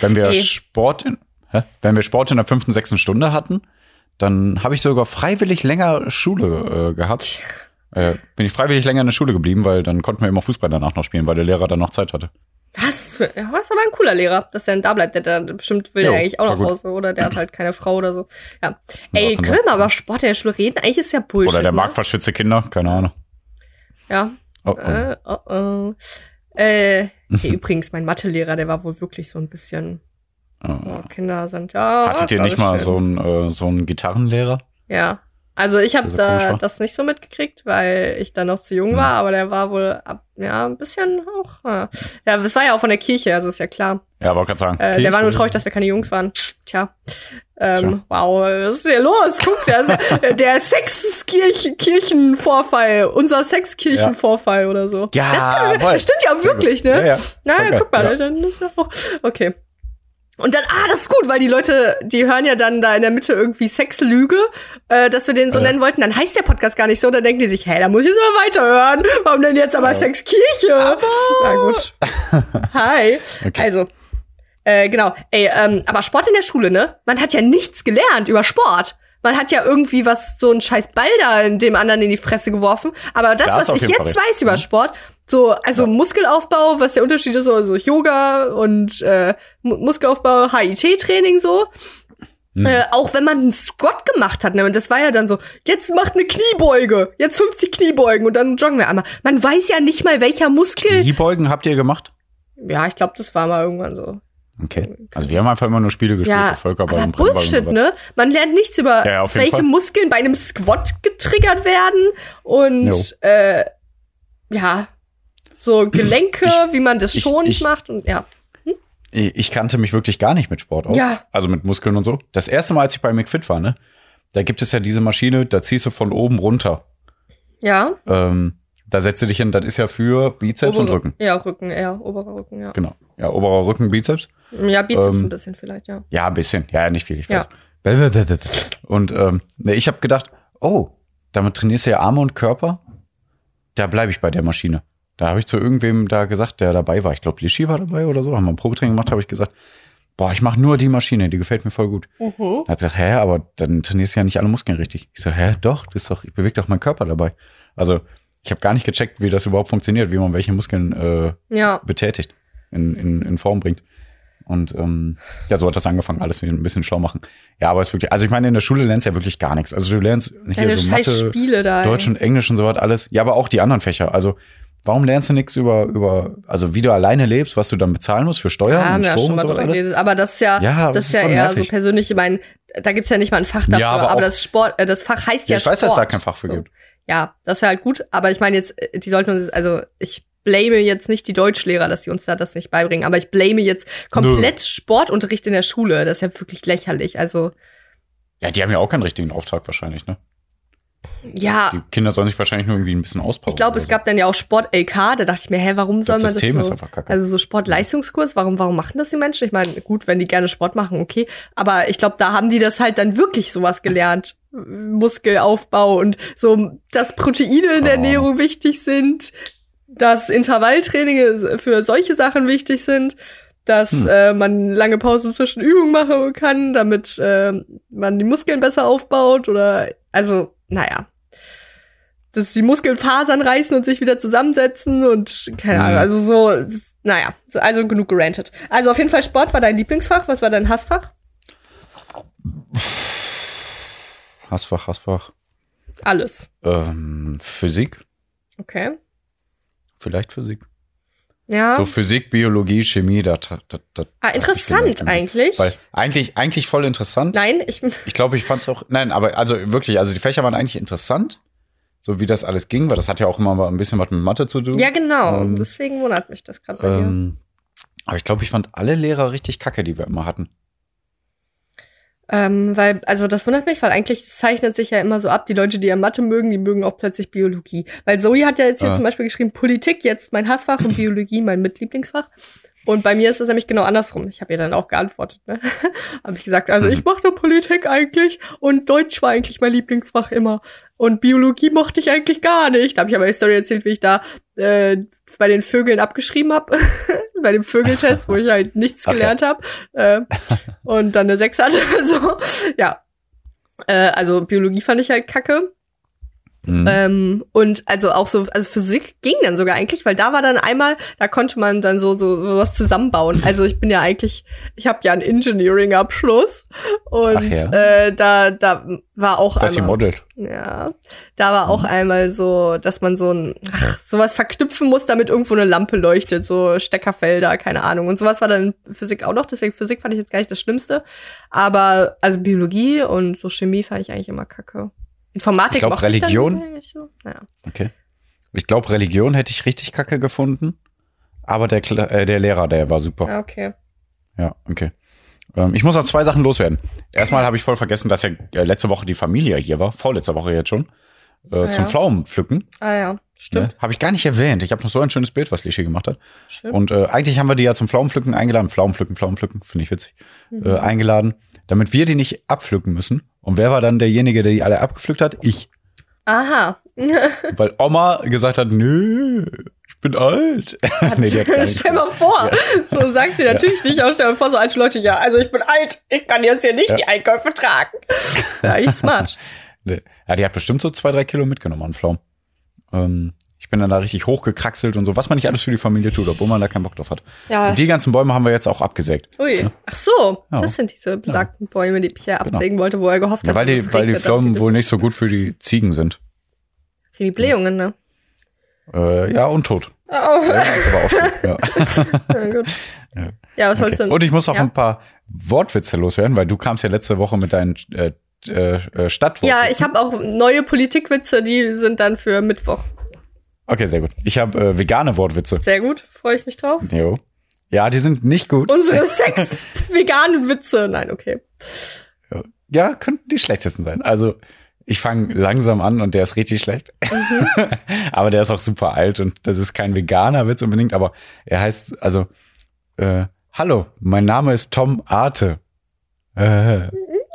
wenn wir. Sport in, hä? wenn wir Sport in der fünften, sechsten Stunde hatten, dann habe ich sogar freiwillig länger Schule äh, gehabt. Äh, bin ich freiwillig länger in der Schule geblieben, weil dann konnten wir immer Fußball danach noch spielen, weil der Lehrer dann noch Zeit hatte. Was? Ja, ist aber ein cooler Lehrer, dass der dann da bleibt. Der, der bestimmt will Jo, der eigentlich auch war nach. Hause oder der hat halt keine Frau oder so. Ja. Ey, kann können wir mal über Sport in der Schule reden? Eigentlich ist ja Bullshit. Oder der ne? mag verschwitzte Kinder, keine Ahnung. Ja. Oh, oh. Äh, oh, oh. Äh, hey, übrigens, mein Mathelehrer, der war wohl wirklich so ein bisschen, Oh. oh, Kinder sind, ja. Hattet ihr nicht mal schön. so einen, äh, so einen Gitarrenlehrer? Ja. Also ich habe so da das nicht so mitgekriegt, weil ich da noch zu jung Hm. war, aber der war wohl ab, ja, ein bisschen auch. Ja, ja das war ja auch von der Kirche, also ist ja klar. Ja, aber gerade sagen. Äh, der war nur traurig, dass wir keine Jungs waren. Tja. Ähm, Tja. Wow, was ist hier los? Guck, der, ist, der Sexkirchenvorfall, unser Sexkirchenvorfall oder so. Ja, das, kann, das stimmt ja Sehr wirklich, ne? Ja, ja. Na, Voll geil, guck mal, ja. dann ist ja auch. Okay. Und dann, ah, das ist gut, weil die Leute, die hören ja dann da in der Mitte irgendwie Sexlüge, äh, dass wir den so Ja. nennen wollten. Dann heißt der Podcast gar nicht so. Dann denken die sich, hey, da muss ich jetzt mal weiterhören. Warum denn jetzt aber Sexkirche? Na gut. Hi. Okay. Also, äh, genau. Ey, ähm, aber Sport in der Schule, ne? Man hat ja nichts gelernt über Sport. Man hat ja irgendwie was, so ein scheiß Ball da in dem anderen in die Fresse geworfen. Aber das, Da hast was ich jetzt weiß über Sport, so, also Muskelaufbau, was der Unterschied ist, so, so Yoga und äh, Mu- Muskelaufbau, HIT-Training so. Mhm. Äh, auch wenn man einen Squat gemacht hat, ne, und das war ja dann so, jetzt macht eine Kniebeuge, jetzt 50 Kniebeugen und dann joggen wir einmal. Man weiß ja nicht mal, welcher Muskel. Kniebeugen habt ihr gemacht? Ja, ich glaube, das war mal irgendwann so. Okay. Also wir haben einfach immer nur Spiele gespielt, Ja, Völkerball aber und Bullshit, ne? Man lernt nichts über Ja, ja, welche Fall. Muskeln bei einem Squat getriggert werden und Jo. äh, ja, so Gelenke, Ich- wie man das ich- schonend ich- macht und ja. Ich ich kannte mich wirklich gar nicht mit Sport aus. Ja. Also mit Muskeln und so. Das erste Mal, als ich bei McFit war, ne? Da gibt es ja diese Maschine, da ziehst du von oben runter. Ja. Ähm, da setzt du dich hin, das ist ja für Bizeps und Obere- Rücken. Ja, Rücken, eher oberer Rücken, ja. Genau. Ja, oberer Rücken, Bizeps. Ja, Bizeps Ähm, ein bisschen vielleicht, ja. Ja, ein bisschen. Ja, nicht viel, ich Ja. weiß. Und ähm, ne, ich habe gedacht, oh, damit trainierst du ja Arme und Körper. Da bleibe ich bei der Maschine. Da habe ich zu irgendwem da gesagt, der dabei war. Ich glaube, Lishi war dabei oder so. Haben wir ein Probetraining gemacht, habe ich gesagt, boah, ich mache nur die Maschine, die gefällt mir voll gut. Mhm. Er hat gesagt, hä, aber dann trainierst du ja nicht alle Muskeln richtig. Ich so, hä, doch, das ist doch, ich bewege doch meinen Körper dabei. Also, ich habe gar nicht gecheckt, wie das überhaupt funktioniert, wie man welche Muskeln äh, Ja. betätigt, in, in, in Form bringt. Und ähm, ja, so hat das angefangen, alles ein bisschen schlau machen. Ja, aber es ist wirklich, also ich meine, in der Schule lernst du ja wirklich gar nichts. Also du lernst hier Deine so Mathe, Spiele da. ey. Deutsch und Englisch und so was alles. Ja, aber auch die anderen Fächer. Also warum lernst du nichts über, über, also wie du alleine lebst, was du dann bezahlen musst für Steuern Ja, und wir ja Strom schon und mal so was drüber geredet. Aber das ist ja, Ja, das ist ja ist so eher nervig. so persönlich. Ich meine, da gibt's ja nicht mal ein Fach dafür. Ja, aber aber das Sport, äh, das Fach heißt ja, Ja, ich weiß, Sport. dass es da kein Fach für So. gibt. Ja, das wäre halt gut. Aber ich meine jetzt, äh, die sollten uns, also ich blame jetzt nicht die Deutschlehrer, dass sie uns da das nicht beibringen. Aber ich blame jetzt komplett Sportunterricht in der Schule. Das ist ja wirklich lächerlich. Also Ja, die haben ja auch keinen richtigen Auftrag wahrscheinlich, ne? Ja, Die Kinder sollen sich wahrscheinlich nur irgendwie ein bisschen auspowern. ich glaube, es so. gab dann ja auch Sport-LK. Da dachte ich mir, hä, warum soll Das man System das ist so? einfach kacke. Also so Sportleistungskurs, warum, warum machen das die Menschen? Ich meine, gut, wenn die gerne Sport machen, okay. Aber ich glaube, da haben die das halt dann wirklich sowas gelernt. Muskelaufbau und so, dass Proteine in der Keine Ernährung wichtig sind, dass Intervalltraining für solche Sachen wichtig sind, dass Hm. äh, man lange Pausen zwischen Übungen machen kann, damit äh, man die Muskeln besser aufbaut oder also, naja. Dass die Muskeln Fasern reißen und sich wieder zusammensetzen und keine Ahnung, Hm. also so, naja, so, also genug gerantet. Also auf jeden Fall Sport war dein Lieblingsfach, was war dein Hassfach? Hassfach, Hassfach. Alles. Ähm, Physik, Okay. vielleicht Physik. Ja. So Physik, Biologie, Chemie, das ah, interessant eigentlich. Weil eigentlich, eigentlich voll interessant. Nein, ich Ich glaube, ich fand es auch, nein, aber also wirklich, also die Fächer waren eigentlich interessant, so wie das alles ging, weil das hat ja auch immer mal ein bisschen was mit Mathe zu tun. Ja, genau. Ähm, Deswegen wundert mich das gerade bei dir. Ähm, aber ich glaube, ich fand alle Lehrer richtig kacke, die wir immer hatten. Ähm, weil, also das wundert mich, weil eigentlich zeichnet sich ja immer so ab, die Leute, die ja Mathe mögen, die mögen auch plötzlich Biologie. Weil Zoe hat ja jetzt hier Ah. zum Beispiel geschrieben, Politik jetzt mein Hassfach und Biologie mein Mitlieblingsfach. Und bei mir ist es nämlich genau andersrum. Ich habe ihr dann auch geantwortet. Ne? habe ich gesagt, also ich mochte Politik eigentlich und Deutsch war eigentlich mein Lieblingsfach immer. Und Biologie mochte ich eigentlich gar nicht. Da habe ich aber die Story erzählt, wie ich da äh, bei den Vögeln abgeschrieben habe. bei dem Vögeltest, wo ich halt nichts ja. gelernt habe. Äh, und dann eine 6 hatte. so, ja. Äh, also Biologie fand ich halt kacke. Mhm. Ähm, und also auch so, also Physik ging dann sogar eigentlich, weil da war dann einmal, da konnte man dann so, so, so was zusammenbauen. Also ich bin ja eigentlich, ich habe ja einen Engineering-Abschluss und ja. äh, da, da war auch dass sie einmal, modelt. ja, da war auch einmal so, dass man so ein, ach, sowas verknüpfen muss, damit irgendwo eine Lampe leuchtet, so Steckerfelder, keine Ahnung. Und sowas war dann in Physik auch noch, deswegen Physik fand ich jetzt gar nicht das Schlimmste. Aber also Biologie und so Chemie fand ich eigentlich immer kacke. Informatik Ich glaub, mochte ich dann Religion- eigentlich so. Naja. Okay. Ich glaube, Religion hätte ich richtig kacke gefunden. Aber der, Kla- äh, der Lehrer, der war super. Ja, okay. Ja, okay. Ähm, ich muss noch zwei Sachen loswerden. Erstmal habe ich voll vergessen, dass ja äh, letzte Woche die Familie hier war. Vorletzte Woche jetzt schon. Äh, Zum Ja. Pflaumenpflücken. Ah ja, stimmt. Ne? Habe ich gar nicht erwähnt. Ich habe noch so ein schönes Bild, was Lischi gemacht hat. Stimmt. Und äh, eigentlich haben wir die ja zum Pflaumenpflücken eingeladen. Pflaumenpflücken, Pflaumenpflücken, finde ich witzig. Mhm. Äh, eingeladen, damit wir die nicht abpflücken müssen. Und wer war dann derjenige, der die alle abgepflückt hat? Ich. Aha. Weil Oma gesagt hat, nö, ich bin alt. nee, stell mal vor. So sagt sie natürlich nicht, aber stell mal vor, so alte Leute, ja, also ich bin alt, ich kann jetzt hier nicht Ja. die Einkäufe tragen. Ja, ich smart. Nee. Ja, die hat bestimmt so zwei, drei Kilo mitgenommen an Pflaumen. Ähm, ich bin dann da richtig hochgekraxelt und so, was man nicht alles für die Familie tut, obwohl man da keinen Bock drauf hat. Ja. Und die ganzen Bäume haben wir jetzt auch abgesägt. Ui. Ach so, Ja. das sind diese besagten Bäume, die Pierre absägen wollte, wo er gehofft Ja, hat, weil die, weil die Pflaumen wohl nicht so gut für die Ziegen sind. Für die Blähungen, ne? Äh, ja, und tot. Oh, Ja, ist aber auch schön. Ja. gut. Ja. Ja, was wolltest Okay. du Und ich muss noch ja. ein paar Wortwitze loswerden, weil du kamst ja letzte Woche mit deinen äh, äh, Stadtworten. Ja, ich habe auch neue Politikwitze, die sind dann für Mittwoch. Okay, sehr gut. Ich habe äh, vegane Wortwitze. Sehr gut, freue ich mich drauf. Jo. Ja, die sind nicht gut. Unsere Sex-veganen Witze. Nein, okay. Ja, könnten die schlechtesten sein. Also, ich fange langsam an und der ist richtig schlecht. aber der ist auch super alt und das ist kein veganer Witz unbedingt, aber er heißt, also, äh, hallo, mein Name ist Tom Arte. Äh,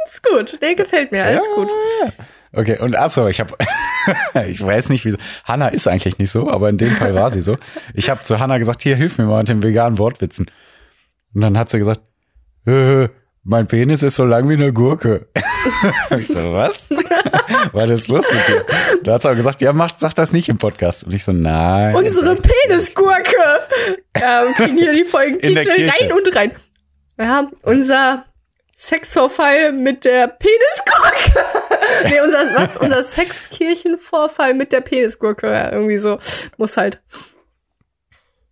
Ist gut. Nee, gefällt mir. Alles ja, gut. Okay, und achso, ich habe, ich weiß nicht, wieso. Hanna ist eigentlich nicht so, aber in dem Fall war sie so. Ich habe zu Hanna gesagt, hier, hilf mir mal mit den veganen Wortwitzen. Und dann hat sie gesagt, äh, mein Penis ist so lang wie eine Gurke. ich so, was? Was ist los mit dir? Da hat sie auch gesagt, ja, macht, sag das nicht im Podcast. Und ich so, nein. Unsere Penisgurke. Ja, wir kriegen hier die Folgentitel rein und rein. Ja, unser Sexvorfall mit der Penisgurke. nee, unser, was? Unser Sexkirchenvorfall mit der Penisgurke. Ja, irgendwie so. Muss halt.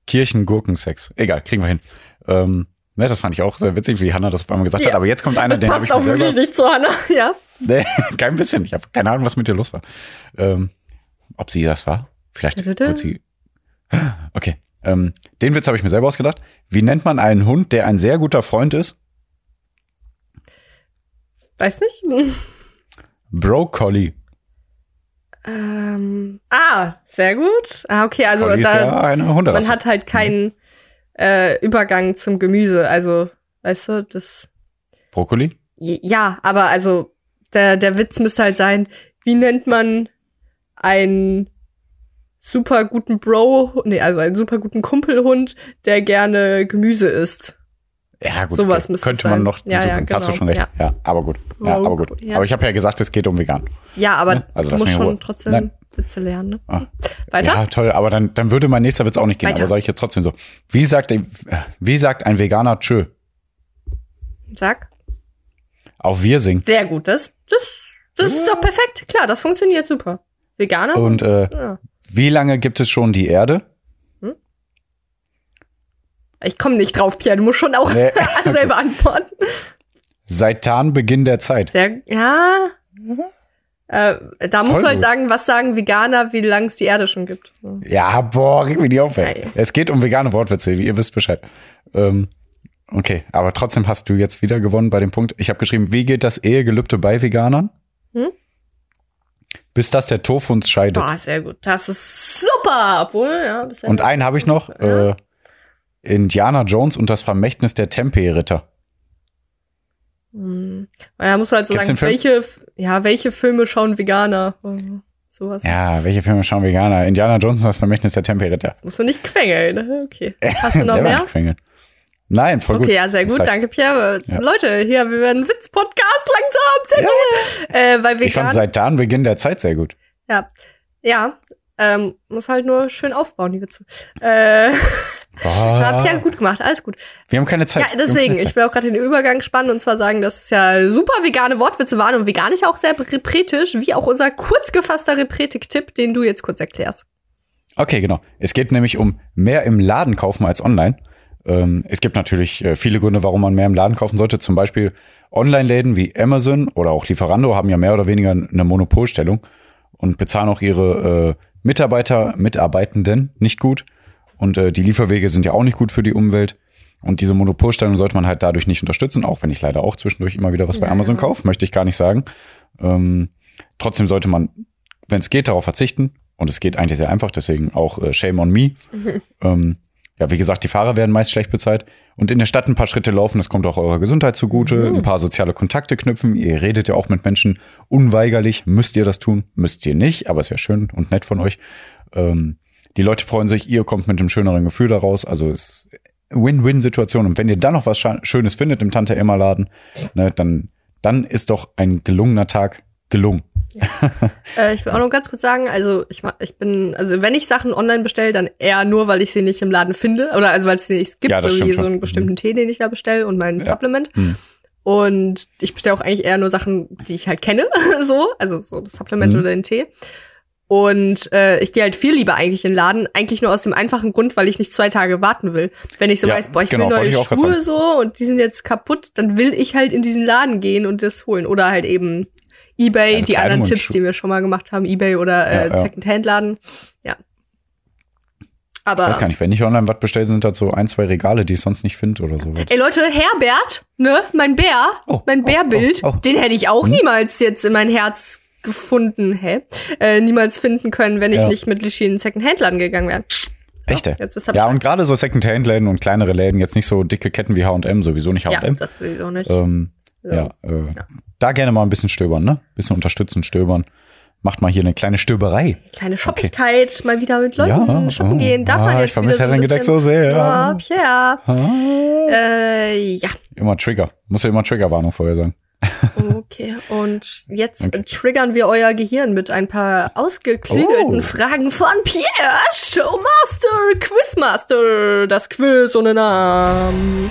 Kirchengurkensex. Egal, kriegen wir hin. Ähm, ne, das fand ich auch sehr witzig, wie Hanna das auf einmal gesagt Ja. hat. Aber jetzt kommt einer, Das den habe ich auch selber wirklich nicht zu Hannah. Ja. Nee, kein bisschen. Ich habe keine Ahnung, was mit dir los war. Ähm, ob sie das war? Vielleicht wird sie. Okay. Ähm, den Witz habe ich mir selber ausgedacht. Wie nennt man einen Hund, der ein sehr guter Freund ist? Weiß nicht. Broccoli. Ähm, ah, sehr gut. Ah, okay, also da, ja man hat halt keinen äh, Übergang zum Gemüse. Also, weißt du, das. Brokkoli? Ja, aber also der, der Witz müsste halt sein, wie nennt man einen super guten Bro, nee, also einen super guten Kumpelhund, der gerne Gemüse isst. Ja, gut. Sowas okay. müsste Könnte sein. man noch Ja, ja, hinzufügen. Hast du genau. schon recht. Ja. Ja, aber gut. Ja, aber gut. Aber ich habe ja gesagt, es geht um vegan. Ja, aber Ne? Also du musst mich in Ruhe. schon trotzdem Nein. Witze lernen, ne? Ah. Weiter? Ja, toll. Aber dann, dann würde mein nächster Witz auch nicht gehen. Weiter. Aber sage ich jetzt trotzdem so. Wie sagt, wie sagt ein Veganer Tschö? Sag. Auf Wir singt. Sehr gut, das, das, das ist doch perfekt. Klar, das funktioniert super. Veganer? Und äh, ja. wie lange gibt es schon die Erde? Ich komme nicht drauf, Pierre. Du musst schon auch Nee. selber antworten. Seit Tarnbeginn der Zeit. Sehr, ja. Äh, da musst Voll du halt gut. sagen, was sagen Veganer, wie lange es die Erde schon gibt. Ja, boah, reg mich nicht auf, ey. Nein. Es geht um vegane Wortwitze, ihr wisst Bescheid. Ähm, okay, aber trotzdem hast du jetzt wieder gewonnen bei dem Punkt. Ich habe geschrieben, wie geht das Ehegelübde bei Veganern? Hm? Bis das der Tofu uns scheidet. Boah, sehr gut. Das ist super. Obwohl, ja. Und einen habe ich noch. Ja. Äh, Indiana Jones und das Vermächtnis der Tempelritter. Hm. Ja, musst du halt so Kennst sagen, welche, ja, welche Filme schauen Veganer? Sowas. Ja, welche Filme schauen Veganer? Indiana Jones und das Vermächtnis der Tempelritter. Musst du nicht quengeln. ne? Okay. Hast du noch mehr? Nein, voll gut. Okay, ja, sehr gut. Danke, Pierre. Ja. Leute, hier, wir werden Witz-Podcast langsam. Sehr gut. Äh, weil Ich fand vegan, seit Tagenbeginn der Zeit sehr gut. ja, ja, ähm, muss halt nur schön aufbauen, die Witze. Äh, habt ihr ja gut gemacht, alles gut. Wir haben keine Zeit. Ja, deswegen, keine ich Zeit. will auch gerade den Übergang spannen und zwar sagen, dass es ja super vegane Wortwitze waren und vegan ist ja auch sehr repretisch, wie auch unser kurz gefasster Repretik-Tipp, den du jetzt kurz erklärst. Okay, genau. Es geht nämlich um mehr im Laden kaufen als online. Ähm, es gibt natürlich äh, viele Gründe, warum man mehr im Laden kaufen sollte. Zum Beispiel Online-Läden wie Amazon oder auch Lieferando haben ja mehr oder weniger eine Monopolstellung und bezahlen auch ihre äh, Mitarbeiter, Mitarbeitenden nicht gut. Und äh, die Lieferwege sind ja auch nicht gut für die Umwelt. Und diese Monopolstellung sollte man halt dadurch nicht unterstützen, auch wenn ich leider auch zwischendurch immer wieder was bei Ja. Amazon kaufe, möchte ich gar nicht sagen. Ähm, trotzdem sollte man, wenn es geht, darauf verzichten. Und es geht eigentlich sehr einfach, deswegen auch äh, Shame on me. Ähm, ja, wie gesagt, die Fahrer werden meist schlecht bezahlt. Und in der Stadt ein paar Schritte laufen, das kommt auch eurer Gesundheit zugute. Ein paar soziale Kontakte knüpfen. Ihr redet ja auch mit Menschen unweigerlich. Müsst ihr das tun? Müsst ihr nicht, aber es wäre schön und nett von euch. Ähm, die Leute freuen sich, ihr kommt mit einem schöneren Gefühl daraus. Also es ist Win-Win-Situation. Und wenn ihr dann noch was Schönes findet im Tante Emma Laden, ne, dann, dann ist doch ein gelungener Tag gelungen. Äh, ich will auch noch ganz kurz sagen, also ich, ich bin, also wenn ich Sachen online bestelle, dann eher nur, weil ich sie nicht im Laden finde. Oder also weil es sie nicht gibt, Ja, so wie so einen bestimmten Tee, den ich da bestelle und mein Ja. Supplement. Hm. Und ich bestelle auch eigentlich eher nur Sachen, die ich halt kenne, so, also so das Supplement Mhm. oder den Tee. Und äh, ich gehe halt viel lieber eigentlich in den Laden, eigentlich nur aus dem einfachen Grund, weil ich nicht zwei Tage warten will. Wenn ich so Ja, weiß, boah, ich genau, will neue Schuhe so und die sind jetzt kaputt, dann will ich halt in diesen Laden gehen und das holen. Oder halt eben Ebay, Also die anderen Tipps, Schuh- die wir schon mal gemacht haben, Ebay oder äh, Ja, ja. Second-Hand-Laden. Ja. Aber Ich weiß gar nicht, wenn ich online was bestelle, sind das so ein, zwei Regale, die ich sonst nicht finde oder so. Ey Leute, Herbert, ne, mein Bär, Oh, mein oh, Bärbild, oh, oh. den hätte ich auch Hm? niemals jetzt in mein Herz gefunden, hä? Äh, niemals finden können, wenn ich Ja. nicht mit Lishi in den Second-Hand-Laden gegangen wäre. Echt? ey? Jetzt wisst ihr Ja, Bescheid. und gerade so Second-Hand-Läden und kleinere Läden, jetzt nicht so dicke Ketten wie H&M, sowieso nicht Ja, H&M. das sowieso nicht. ähm, So. ja, äh, Ja. da gerne mal ein bisschen stöbern, ne? Bisschen unterstützen, stöbern. Macht mal hier eine kleine Stöberei. Kleine Shoppigkeit, mal wieder mit Leuten Ja, shoppen oh. gehen. Darf Ah, man jetzt ich vermisse so Herrengedeck bisschen- so sehr. Oh, Pierre. Ah. Äh, ja, Immer Trigger. Muss ja immer Triggerwarnung vorher sagen. okay. Und jetzt Okay. triggern wir euer Gehirn mit ein paar ausgeklügelten Oh. Fragen von Pierre, Showmaster, Quizmaster, das Quiz ohne Namen.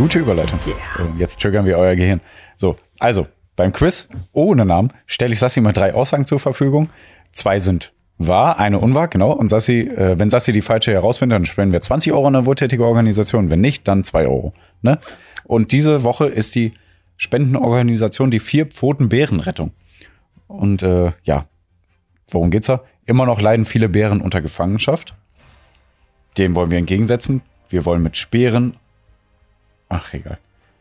Gute Überleitung. Yeah. Jetzt triggern wir euer Gehirn. So, also, beim Quiz ohne Namen stelle ich Sassi mal drei Aussagen zur Verfügung. Zwei sind wahr, eine unwahr, genau. Und Sassi, äh, wenn Sassi die falsche herausfindet, dann spenden wir 20 Euro an eine wohltätige Organisation. Wenn nicht, dann zwei Euro. Ne? Und diese Woche ist die Spendenorganisation die Vier Pfoten Bärenrettung. Und äh, ja, worum geht's da? Immer noch leiden viele Bären unter Gefangenschaft. Dem wollen wir entgegensetzen. Wir wollen mit Speeren Ach, egal.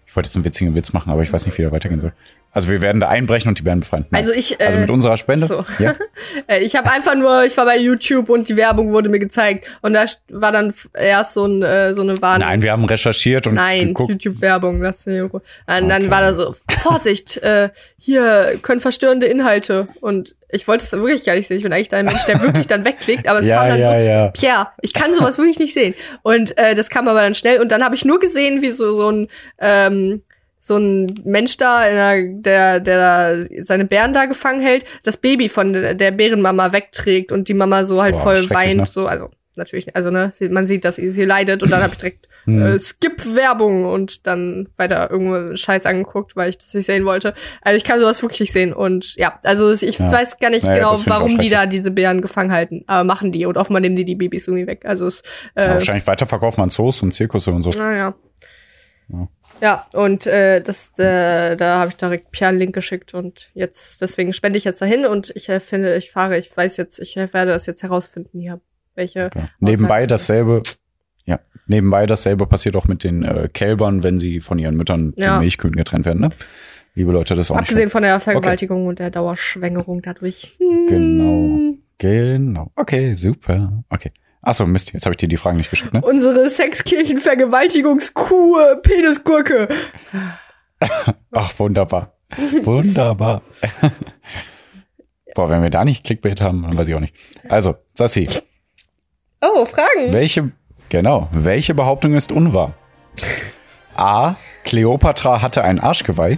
Ich wollte jetzt einen witzigen Witz machen, aber ich weiß nicht, wie der weitergehen soll. Also wir werden da einbrechen und die Bären befreien. Nein. Also ich, äh, also mit unserer Spende. so. Ja. Äh, Ich habe einfach nur, ich war bei YouTube und die Werbung wurde mir gezeigt und da war dann erst so, ein, äh, so eine Warnung. Nein, wir haben recherchiert und Nein, geguckt. YouTube-Werbung, lass mich in Ruhe. Und dann war da so, Vorsicht, äh, hier können verstörende Inhalte. Und ich wollte es wirklich gar nicht sehen. Ich bin eigentlich ein Mensch, der wirklich dann wegklickt, aber es Ja, kam dann ja, so, ja. Pierre, ich kann sowas wirklich nicht sehen. Und äh, das kam aber dann schnell. Und dann habe ich nur gesehen, wie so, so ein ähm, so ein Mensch da, der, der, da seine Bären da gefangen hält, das Baby von der Bärenmama wegträgt und die Mama so halt Boah, voll weint, ne? so, also natürlich, nicht. also ne, man sieht, dass sie, sie leidet und dann habe ich direkt Hm. äh, Skip-Werbung und dann weiter irgendwo Scheiß angeguckt, weil ich das nicht sehen wollte. Also ich kann sowas wirklich sehen und ja, also ich Ja. weiß gar nicht Naja, genau, warum die da diese Bären gefangen halten, aber machen die und offenbar nehmen die die Babys irgendwie weg. Also es, Ja, äh, wahrscheinlich weiterverkaufen an Zoos und Zirkusse und so. naja. Ja. Ja, und äh, das, äh, da habe ich direkt Pierre einen Link geschickt und jetzt, deswegen spende ich jetzt dahin und ich äh, finde, ich fahre, ich weiß jetzt, ich werde das jetzt herausfinden hier, welche. Okay. Nebenbei dasselbe. Ja, nebenbei dasselbe passiert auch mit den äh, Kälbern, wenn sie von ihren Müttern Ja. den Milchkühen getrennt werden. Ne? liebe Leute, das ist auch nicht Abgesehen von der Vergewaltigung und der Dauerschwängerung dadurch. Genau. Genau. Okay, super. Okay. Achso, Mist, jetzt habe ich dir die Fragen nicht geschickt, ne? Unsere Sexkirchen-Vergewaltigungskuh, Penisgurke. Ach, wunderbar. Wunderbar. Boah, wenn wir da nicht Clickbait haben, dann weiß ich auch nicht. Also, Sassi, Oh, Fragen. welche, genau, welche Behauptung ist unwahr? A. Kleopatra hatte ein Arschgeweih.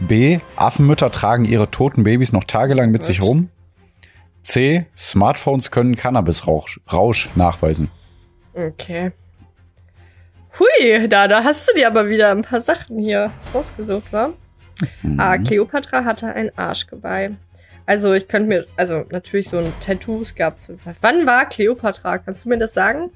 B. Affenmütter tragen ihre toten Babys noch tagelang mit sich rum. C. Smartphones können Cannabisrausch Rausch nachweisen. Okay. Hui, da, da hast du dir aber wieder ein paar Sachen hier rausgesucht, wa? Ah, Cleopatra hatte ein Arschgeweih. Also ich könnte mir, also natürlich so ein Tattoos gab's. Wann war Cleopatra? Kannst du mir das sagen?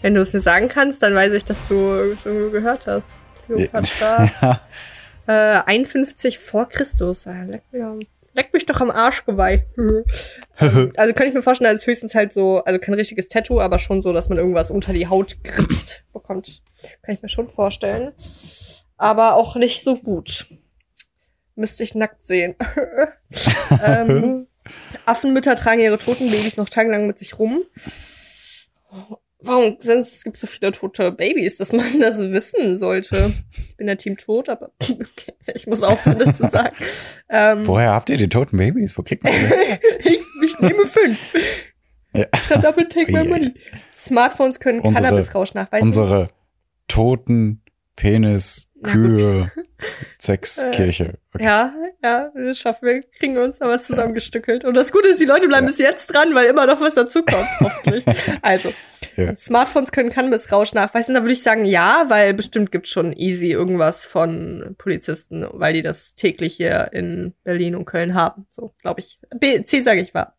Wenn du es mir sagen kannst, dann weiß ich, dass du so gehört hast. Cleopatra. äh, 51 vor Christus. Ah, Leck, am- leck mich doch am Arschgeweih. Ähm, also kann ich mir vorstellen, als höchstens halt so, also kein richtiges Tattoo, aber schon so, dass man irgendwas unter die Haut geritzt bekommt. Kann ich mir schon vorstellen. Aber auch nicht so gut. Müsste ich nackt sehen. ähm, Affenmütter tragen ihre toten Babys noch tagelang mit sich rum. Warum es gibt so viele tote Babys, dass man das wissen sollte? Ich bin der Team tot, aber okay, ich muss aufhören, das zu sagen. Ähm, Woher habt ihr die toten Babys? Wo kriegt man die? ich, ich nehme fünf. Ja. Shut up and take my Oje. money. Smartphones können Unsere- Cannabisrausch nachweisen. Unsere toten Penis, Kühe, Sexkirche. Okay. Ja, ja, das schaffen wir, kriegen wir uns da was zusammengestückelt. Und das Gute ist, die Leute bleiben bis jetzt dran, weil immer noch was dazukommt, hoffentlich. Also, Ja. Smartphones können Cannabisrausch nachweisen. Da würde ich sagen, ja, weil bestimmt gibt's schon easy irgendwas von Polizisten, weil die das täglich hier in Berlin und Köln haben. So, glaube ich. B, C sage ich wahr.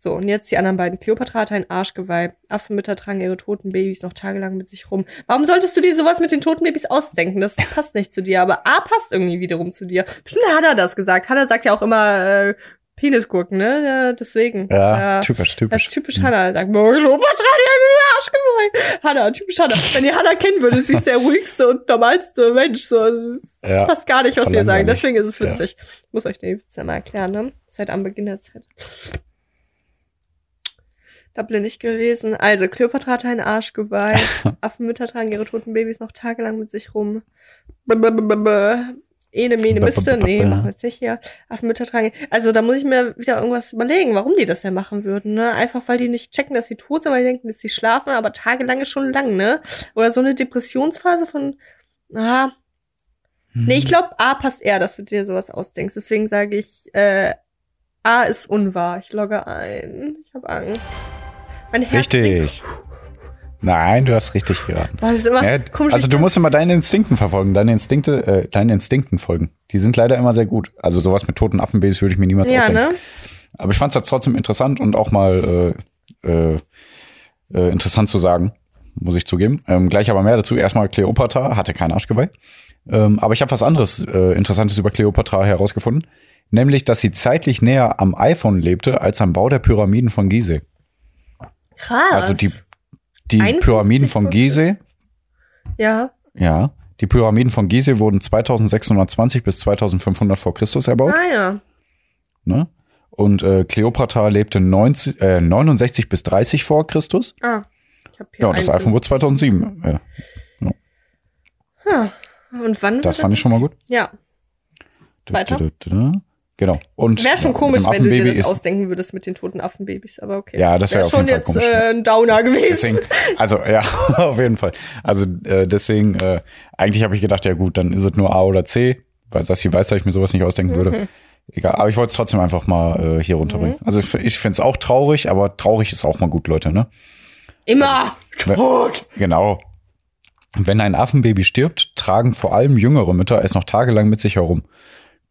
So, und jetzt die anderen beiden. Kleopatra hat ein Arschgeweih. Affenmütter tragen ihre toten Babys noch tagelang mit sich rum. Warum solltest du dir sowas mit den toten Babys ausdenken? Das passt nicht zu dir. Aber A passt irgendwie wiederum zu dir. Bestimmt hat er das gesagt. Hanna sagt ja auch immer äh, Penisgurken, ne? Ja, deswegen. Ja, typisch, Das typisch. ist typisch Hannah. Sagt, Kleopatra hat ein Arschgeweih. Hannah, typisch Hannah. Wenn ihr Hannah kennen würdet, sie ist der ruhigste und normalste Mensch. So, das Ja, passt gar nicht, was ihr sagen. Deswegen ist es Ja. witzig. Ich muss euch den Witz ja mal erklären, ne? Seit am Beginn der Zeit. Da bin ich gewesen. Also, Kleopatra hatte ein Arschgeweih. Affenmütter tragen ihre toten Babys noch tagelang mit sich rum. Blablabla. Ene, mene, miste. Nee, machen wir jetzt nicht hier. Affenmütter tragen. Also, da muss ich mir wieder irgendwas überlegen, warum die das ja machen würden, ne? Einfach, weil die nicht checken, dass sie tot sind, weil die denken, dass sie schlafen, aber tagelang ist schon lang, ne? Oder so eine Depressionsphase von, ah, Nee, ich glaube, A passt eher, dass du dir sowas ausdenkst. Deswegen sage ich, äh, A ist unwahr. Ich logge ein. Ich habe Angst. Richtig. Nein, du hast richtig geraten. Boah, das ist immer Ja, komisch. also du musst immer deine Instinkten verfolgen, deine Instinkte, äh, deinen Instinkten folgen. Die sind leider immer sehr gut. Also sowas mit toten Affenbabys würde ich mir niemals ja, ausdenken. ne? Aber ich fand es trotzdem interessant und auch mal äh, äh, äh, interessant zu sagen, muss ich zugeben. Ähm, gleich aber mehr dazu. Erstmal Kleopatra hatte kein Arschgeweih. Ähm, aber ich habe was anderes äh, Interessantes über Kleopatra herausgefunden. Nämlich, dass sie zeitlich näher am iPhone lebte als am Bau der Pyramiden von Gizeh. Krass. Also die, die 51 Pyramiden von Gizeh, Ja. ja, die Pyramiden von Gizeh wurden 2620 bis 2500 vor Christus erbaut. Ah ja. Ne? Und äh, Kleopatra lebte 90, äh, 69 bis 30 vor Christus. Ah. Ich hab hier Ja, das iPhone wurde 2007. Ja, Ja. Und wann? das fand ich schon mal gut. Ja. Weiter? Genau. Und Wäre schon ja, komisch, wenn du dir das ausdenken würdest mit den toten Affenbabys, aber okay. Ja, das wär auf schon jeden Fall jetzt komisch, äh, ein Downer gewesen. Deswegen, also ja, auf jeden Fall. Also äh, deswegen, äh, eigentlich habe ich gedacht, ja gut, dann ist es nur A oder C, weil Sassi weiß, dass ich mir sowas nicht ausdenken würde. Mhm. Egal, aber ich wollte es trotzdem einfach mal äh, hier runterbringen. Also ich, finde es auch traurig, aber traurig ist auch mal gut, Leute, ne? Immer. Tot. Genau. Wenn ein Affenbaby stirbt, tragen vor allem jüngere Mütter es noch tagelang mit sich herum.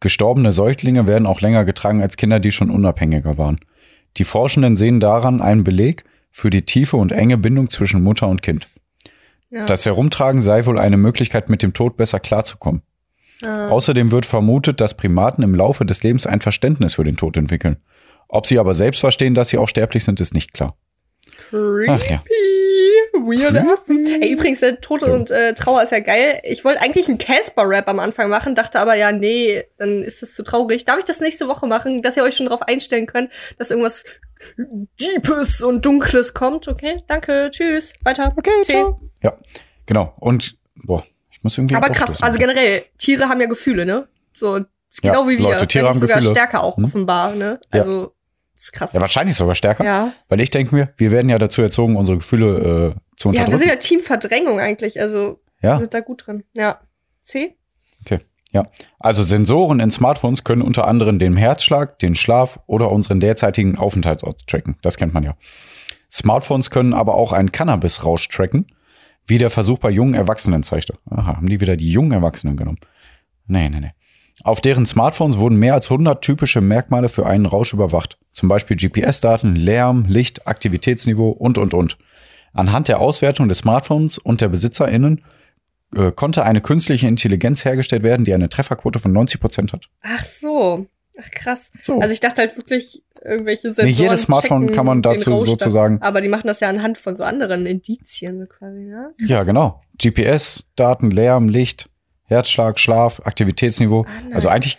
Gestorbene Säuglinge werden auch länger getragen als Kinder, die schon unabhängiger waren. Die Forschenden sehen daran einen Beleg für die tiefe und enge Bindung zwischen Mutter und Kind. Ja. Das Herumtragen sei wohl eine Möglichkeit, mit dem Tod besser klarzukommen. Ah. Außerdem wird vermutet, dass Primaten im Laufe des Lebens ein Verständnis für den Tod entwickeln. Ob sie aber selbst verstehen, dass sie auch sterblich sind, ist nicht klar. Creepy. Ach ja. Weird Affen. Ey, übrigens, äh, Tote Ja. und äh, Trauer ist ja geil. Ich wollte eigentlich einen Casper-Rap am Anfang machen, dachte aber, ja, nee, dann ist das zu traurig. Darf ich das nächste Woche machen, dass ihr euch schon drauf einstellen könnt, dass irgendwas Deepes und Dunkles kommt? Okay, danke, tschüss, weiter. Okay, Ja, genau. Und, boah, ich muss irgendwie. Aber krass, also generell, Tiere haben ja Gefühle, ne? So, genau wie wir. Leute, Tiere haben sogar Gefühle. stärker auch Hm? offenbar, ne? Ja. Das ist krass. Ja, wahrscheinlich sogar stärker. Ja. Weil ich denke mir, wir werden ja dazu erzogen, unsere Gefühle äh, zu Ja, wir unterdrücken. sind ja Teamverdrängung eigentlich, also wir Ja, sind da gut drin. Ja. C? okay. Ja. Also Sensoren in Smartphones können unter anderem den Herzschlag, den Schlaf oder unseren derzeitigen Aufenthaltsort tracken. Das kennt man ja. Smartphones können aber auch einen Cannabisrausch tracken, wie der Versuch bei jungen Erwachsenen zeigte. Aha, haben die wieder die jungen Erwachsenen genommen? Nee, nee, nee. Auf deren Smartphones wurden mehr als 100 typische Merkmale für einen Rausch überwacht. Zum Beispiel GPS-Daten, Lärm, Licht, Aktivitätsniveau und, und, und. Anhand der Auswertung des Smartphones und der BesitzerInnen äh, konnte eine künstliche Intelligenz hergestellt werden, die eine Trefferquote von 90 Prozent hat. Ach so. Ach krass. So. Also ich dachte halt wirklich irgendwelche Sensoren Nee, jedes Smartphone kann man dazu sozusagen- Aber die machen das ja anhand von so anderen Indizien quasi, ja? ja, genau. GPS-Daten, Lärm, Licht, Herzschlag, Schlaf, Aktivitätsniveau. Ah, nice. Also eigentlich,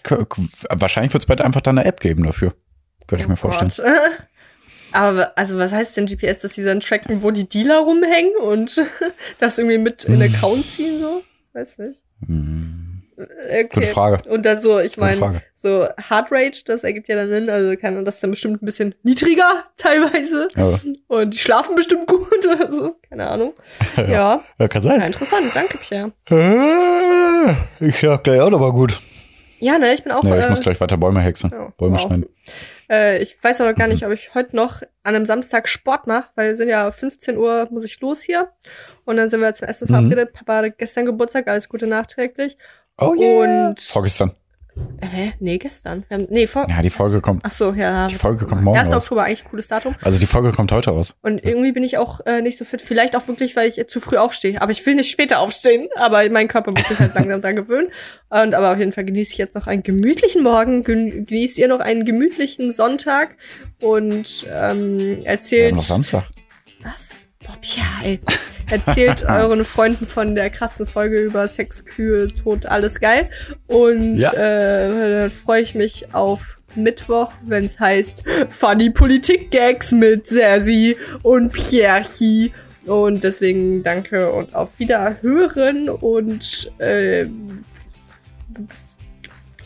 wahrscheinlich wird es bald einfach dann eine App geben dafür. Könnte ich mir vorstellen. Oh Gott. Aber also was heißt denn GPS, dass sie dann tracken, wo die Dealer rumhängen und das irgendwie mit in den Account ziehen so? Weiß nicht. Hm, Okay. Gute Frage. Und dann so, ich meine, so Heart Rate, das ergibt ja dann Sinn, also kann das dann bestimmt ein bisschen niedriger teilweise. Ja, Und die schlafen bestimmt gut oder so. Keine Ahnung. Ja, ja kann ja sein. interessant. Danke, Pierre. Ich schlag gleich auch aber gut. Ja, ne, ich bin auch. Ja, ich äh, muss gleich weiter Bäume hexen. ja, Bäume wow. schneiden. Äh, ich weiß aber gar nicht, ob ich heute noch an einem Samstag Sport mache, weil es sind ja 15 Uhr, muss ich los hier. Und dann sind wir zum Essen Mhm. verabredet. Papa hatte gestern Geburtstag, alles Gute nachträglich. Oh yeah. Und. Vorgestern. Hä? Nee, gestern. Wir haben, nee, vor. Ja, die Folge kommt. Ach so, ja. Die Folge kommt morgen 1. raus. Oktober, eigentlich ein cooles Datum. Also die Folge kommt heute raus. Und irgendwie bin ich auch äh, nicht so fit. Vielleicht auch wirklich, weil ich zu früh aufstehe. Aber ich will nicht später aufstehen. Aber mein Körper muss sich halt langsam dran gewöhnen. Und aber auf jeden Fall genieße ich jetzt noch einen gemütlichen Morgen. Gen genießt ihr noch einen gemütlichen Sonntag. Und ähm, erzählt. haben noch Samstag. was? Boah, ja, ey. Erzählt euren Freunden von der krassen Folge über Sex, Kühe, Tod, alles geil. Und Ja. äh, dann freue ich mich auf Mittwoch, wenn es heißt Funny Politik-Gags mit Sersi und Pierchi. Und deswegen danke und auf Wiederhören und äh,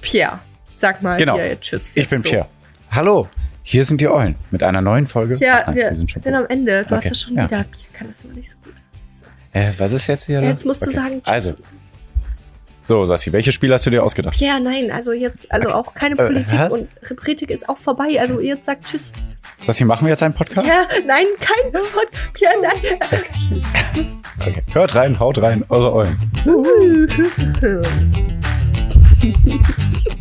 Pierre, sag mal Genau. hier Tschüss. Ich bin so. Pierre. Hallo, hier sind die Eulen mit einer neuen Folge. Ja, Ach nein, wir wir sind schon sind am Ende. Du Okay. hast es schon Ja, wieder. Pierre kann das immer nicht so gut. So. äh, was ist jetzt hier? Jetzt musst du Okay. sagen Tschüss. Also, so, Sassi, welches Spiel hast du dir ausgedacht? Pierre, nein, also jetzt, also auch keine Äh, Politik was? und Politik ist auch vorbei. Also jetzt sagt Tschüss. Sassi, machen wir jetzt einen Podcast? Ja, nein, kein Wort. Pierre, nein. Tschüss. Okay. Hört rein, haut rein, eure Eulen.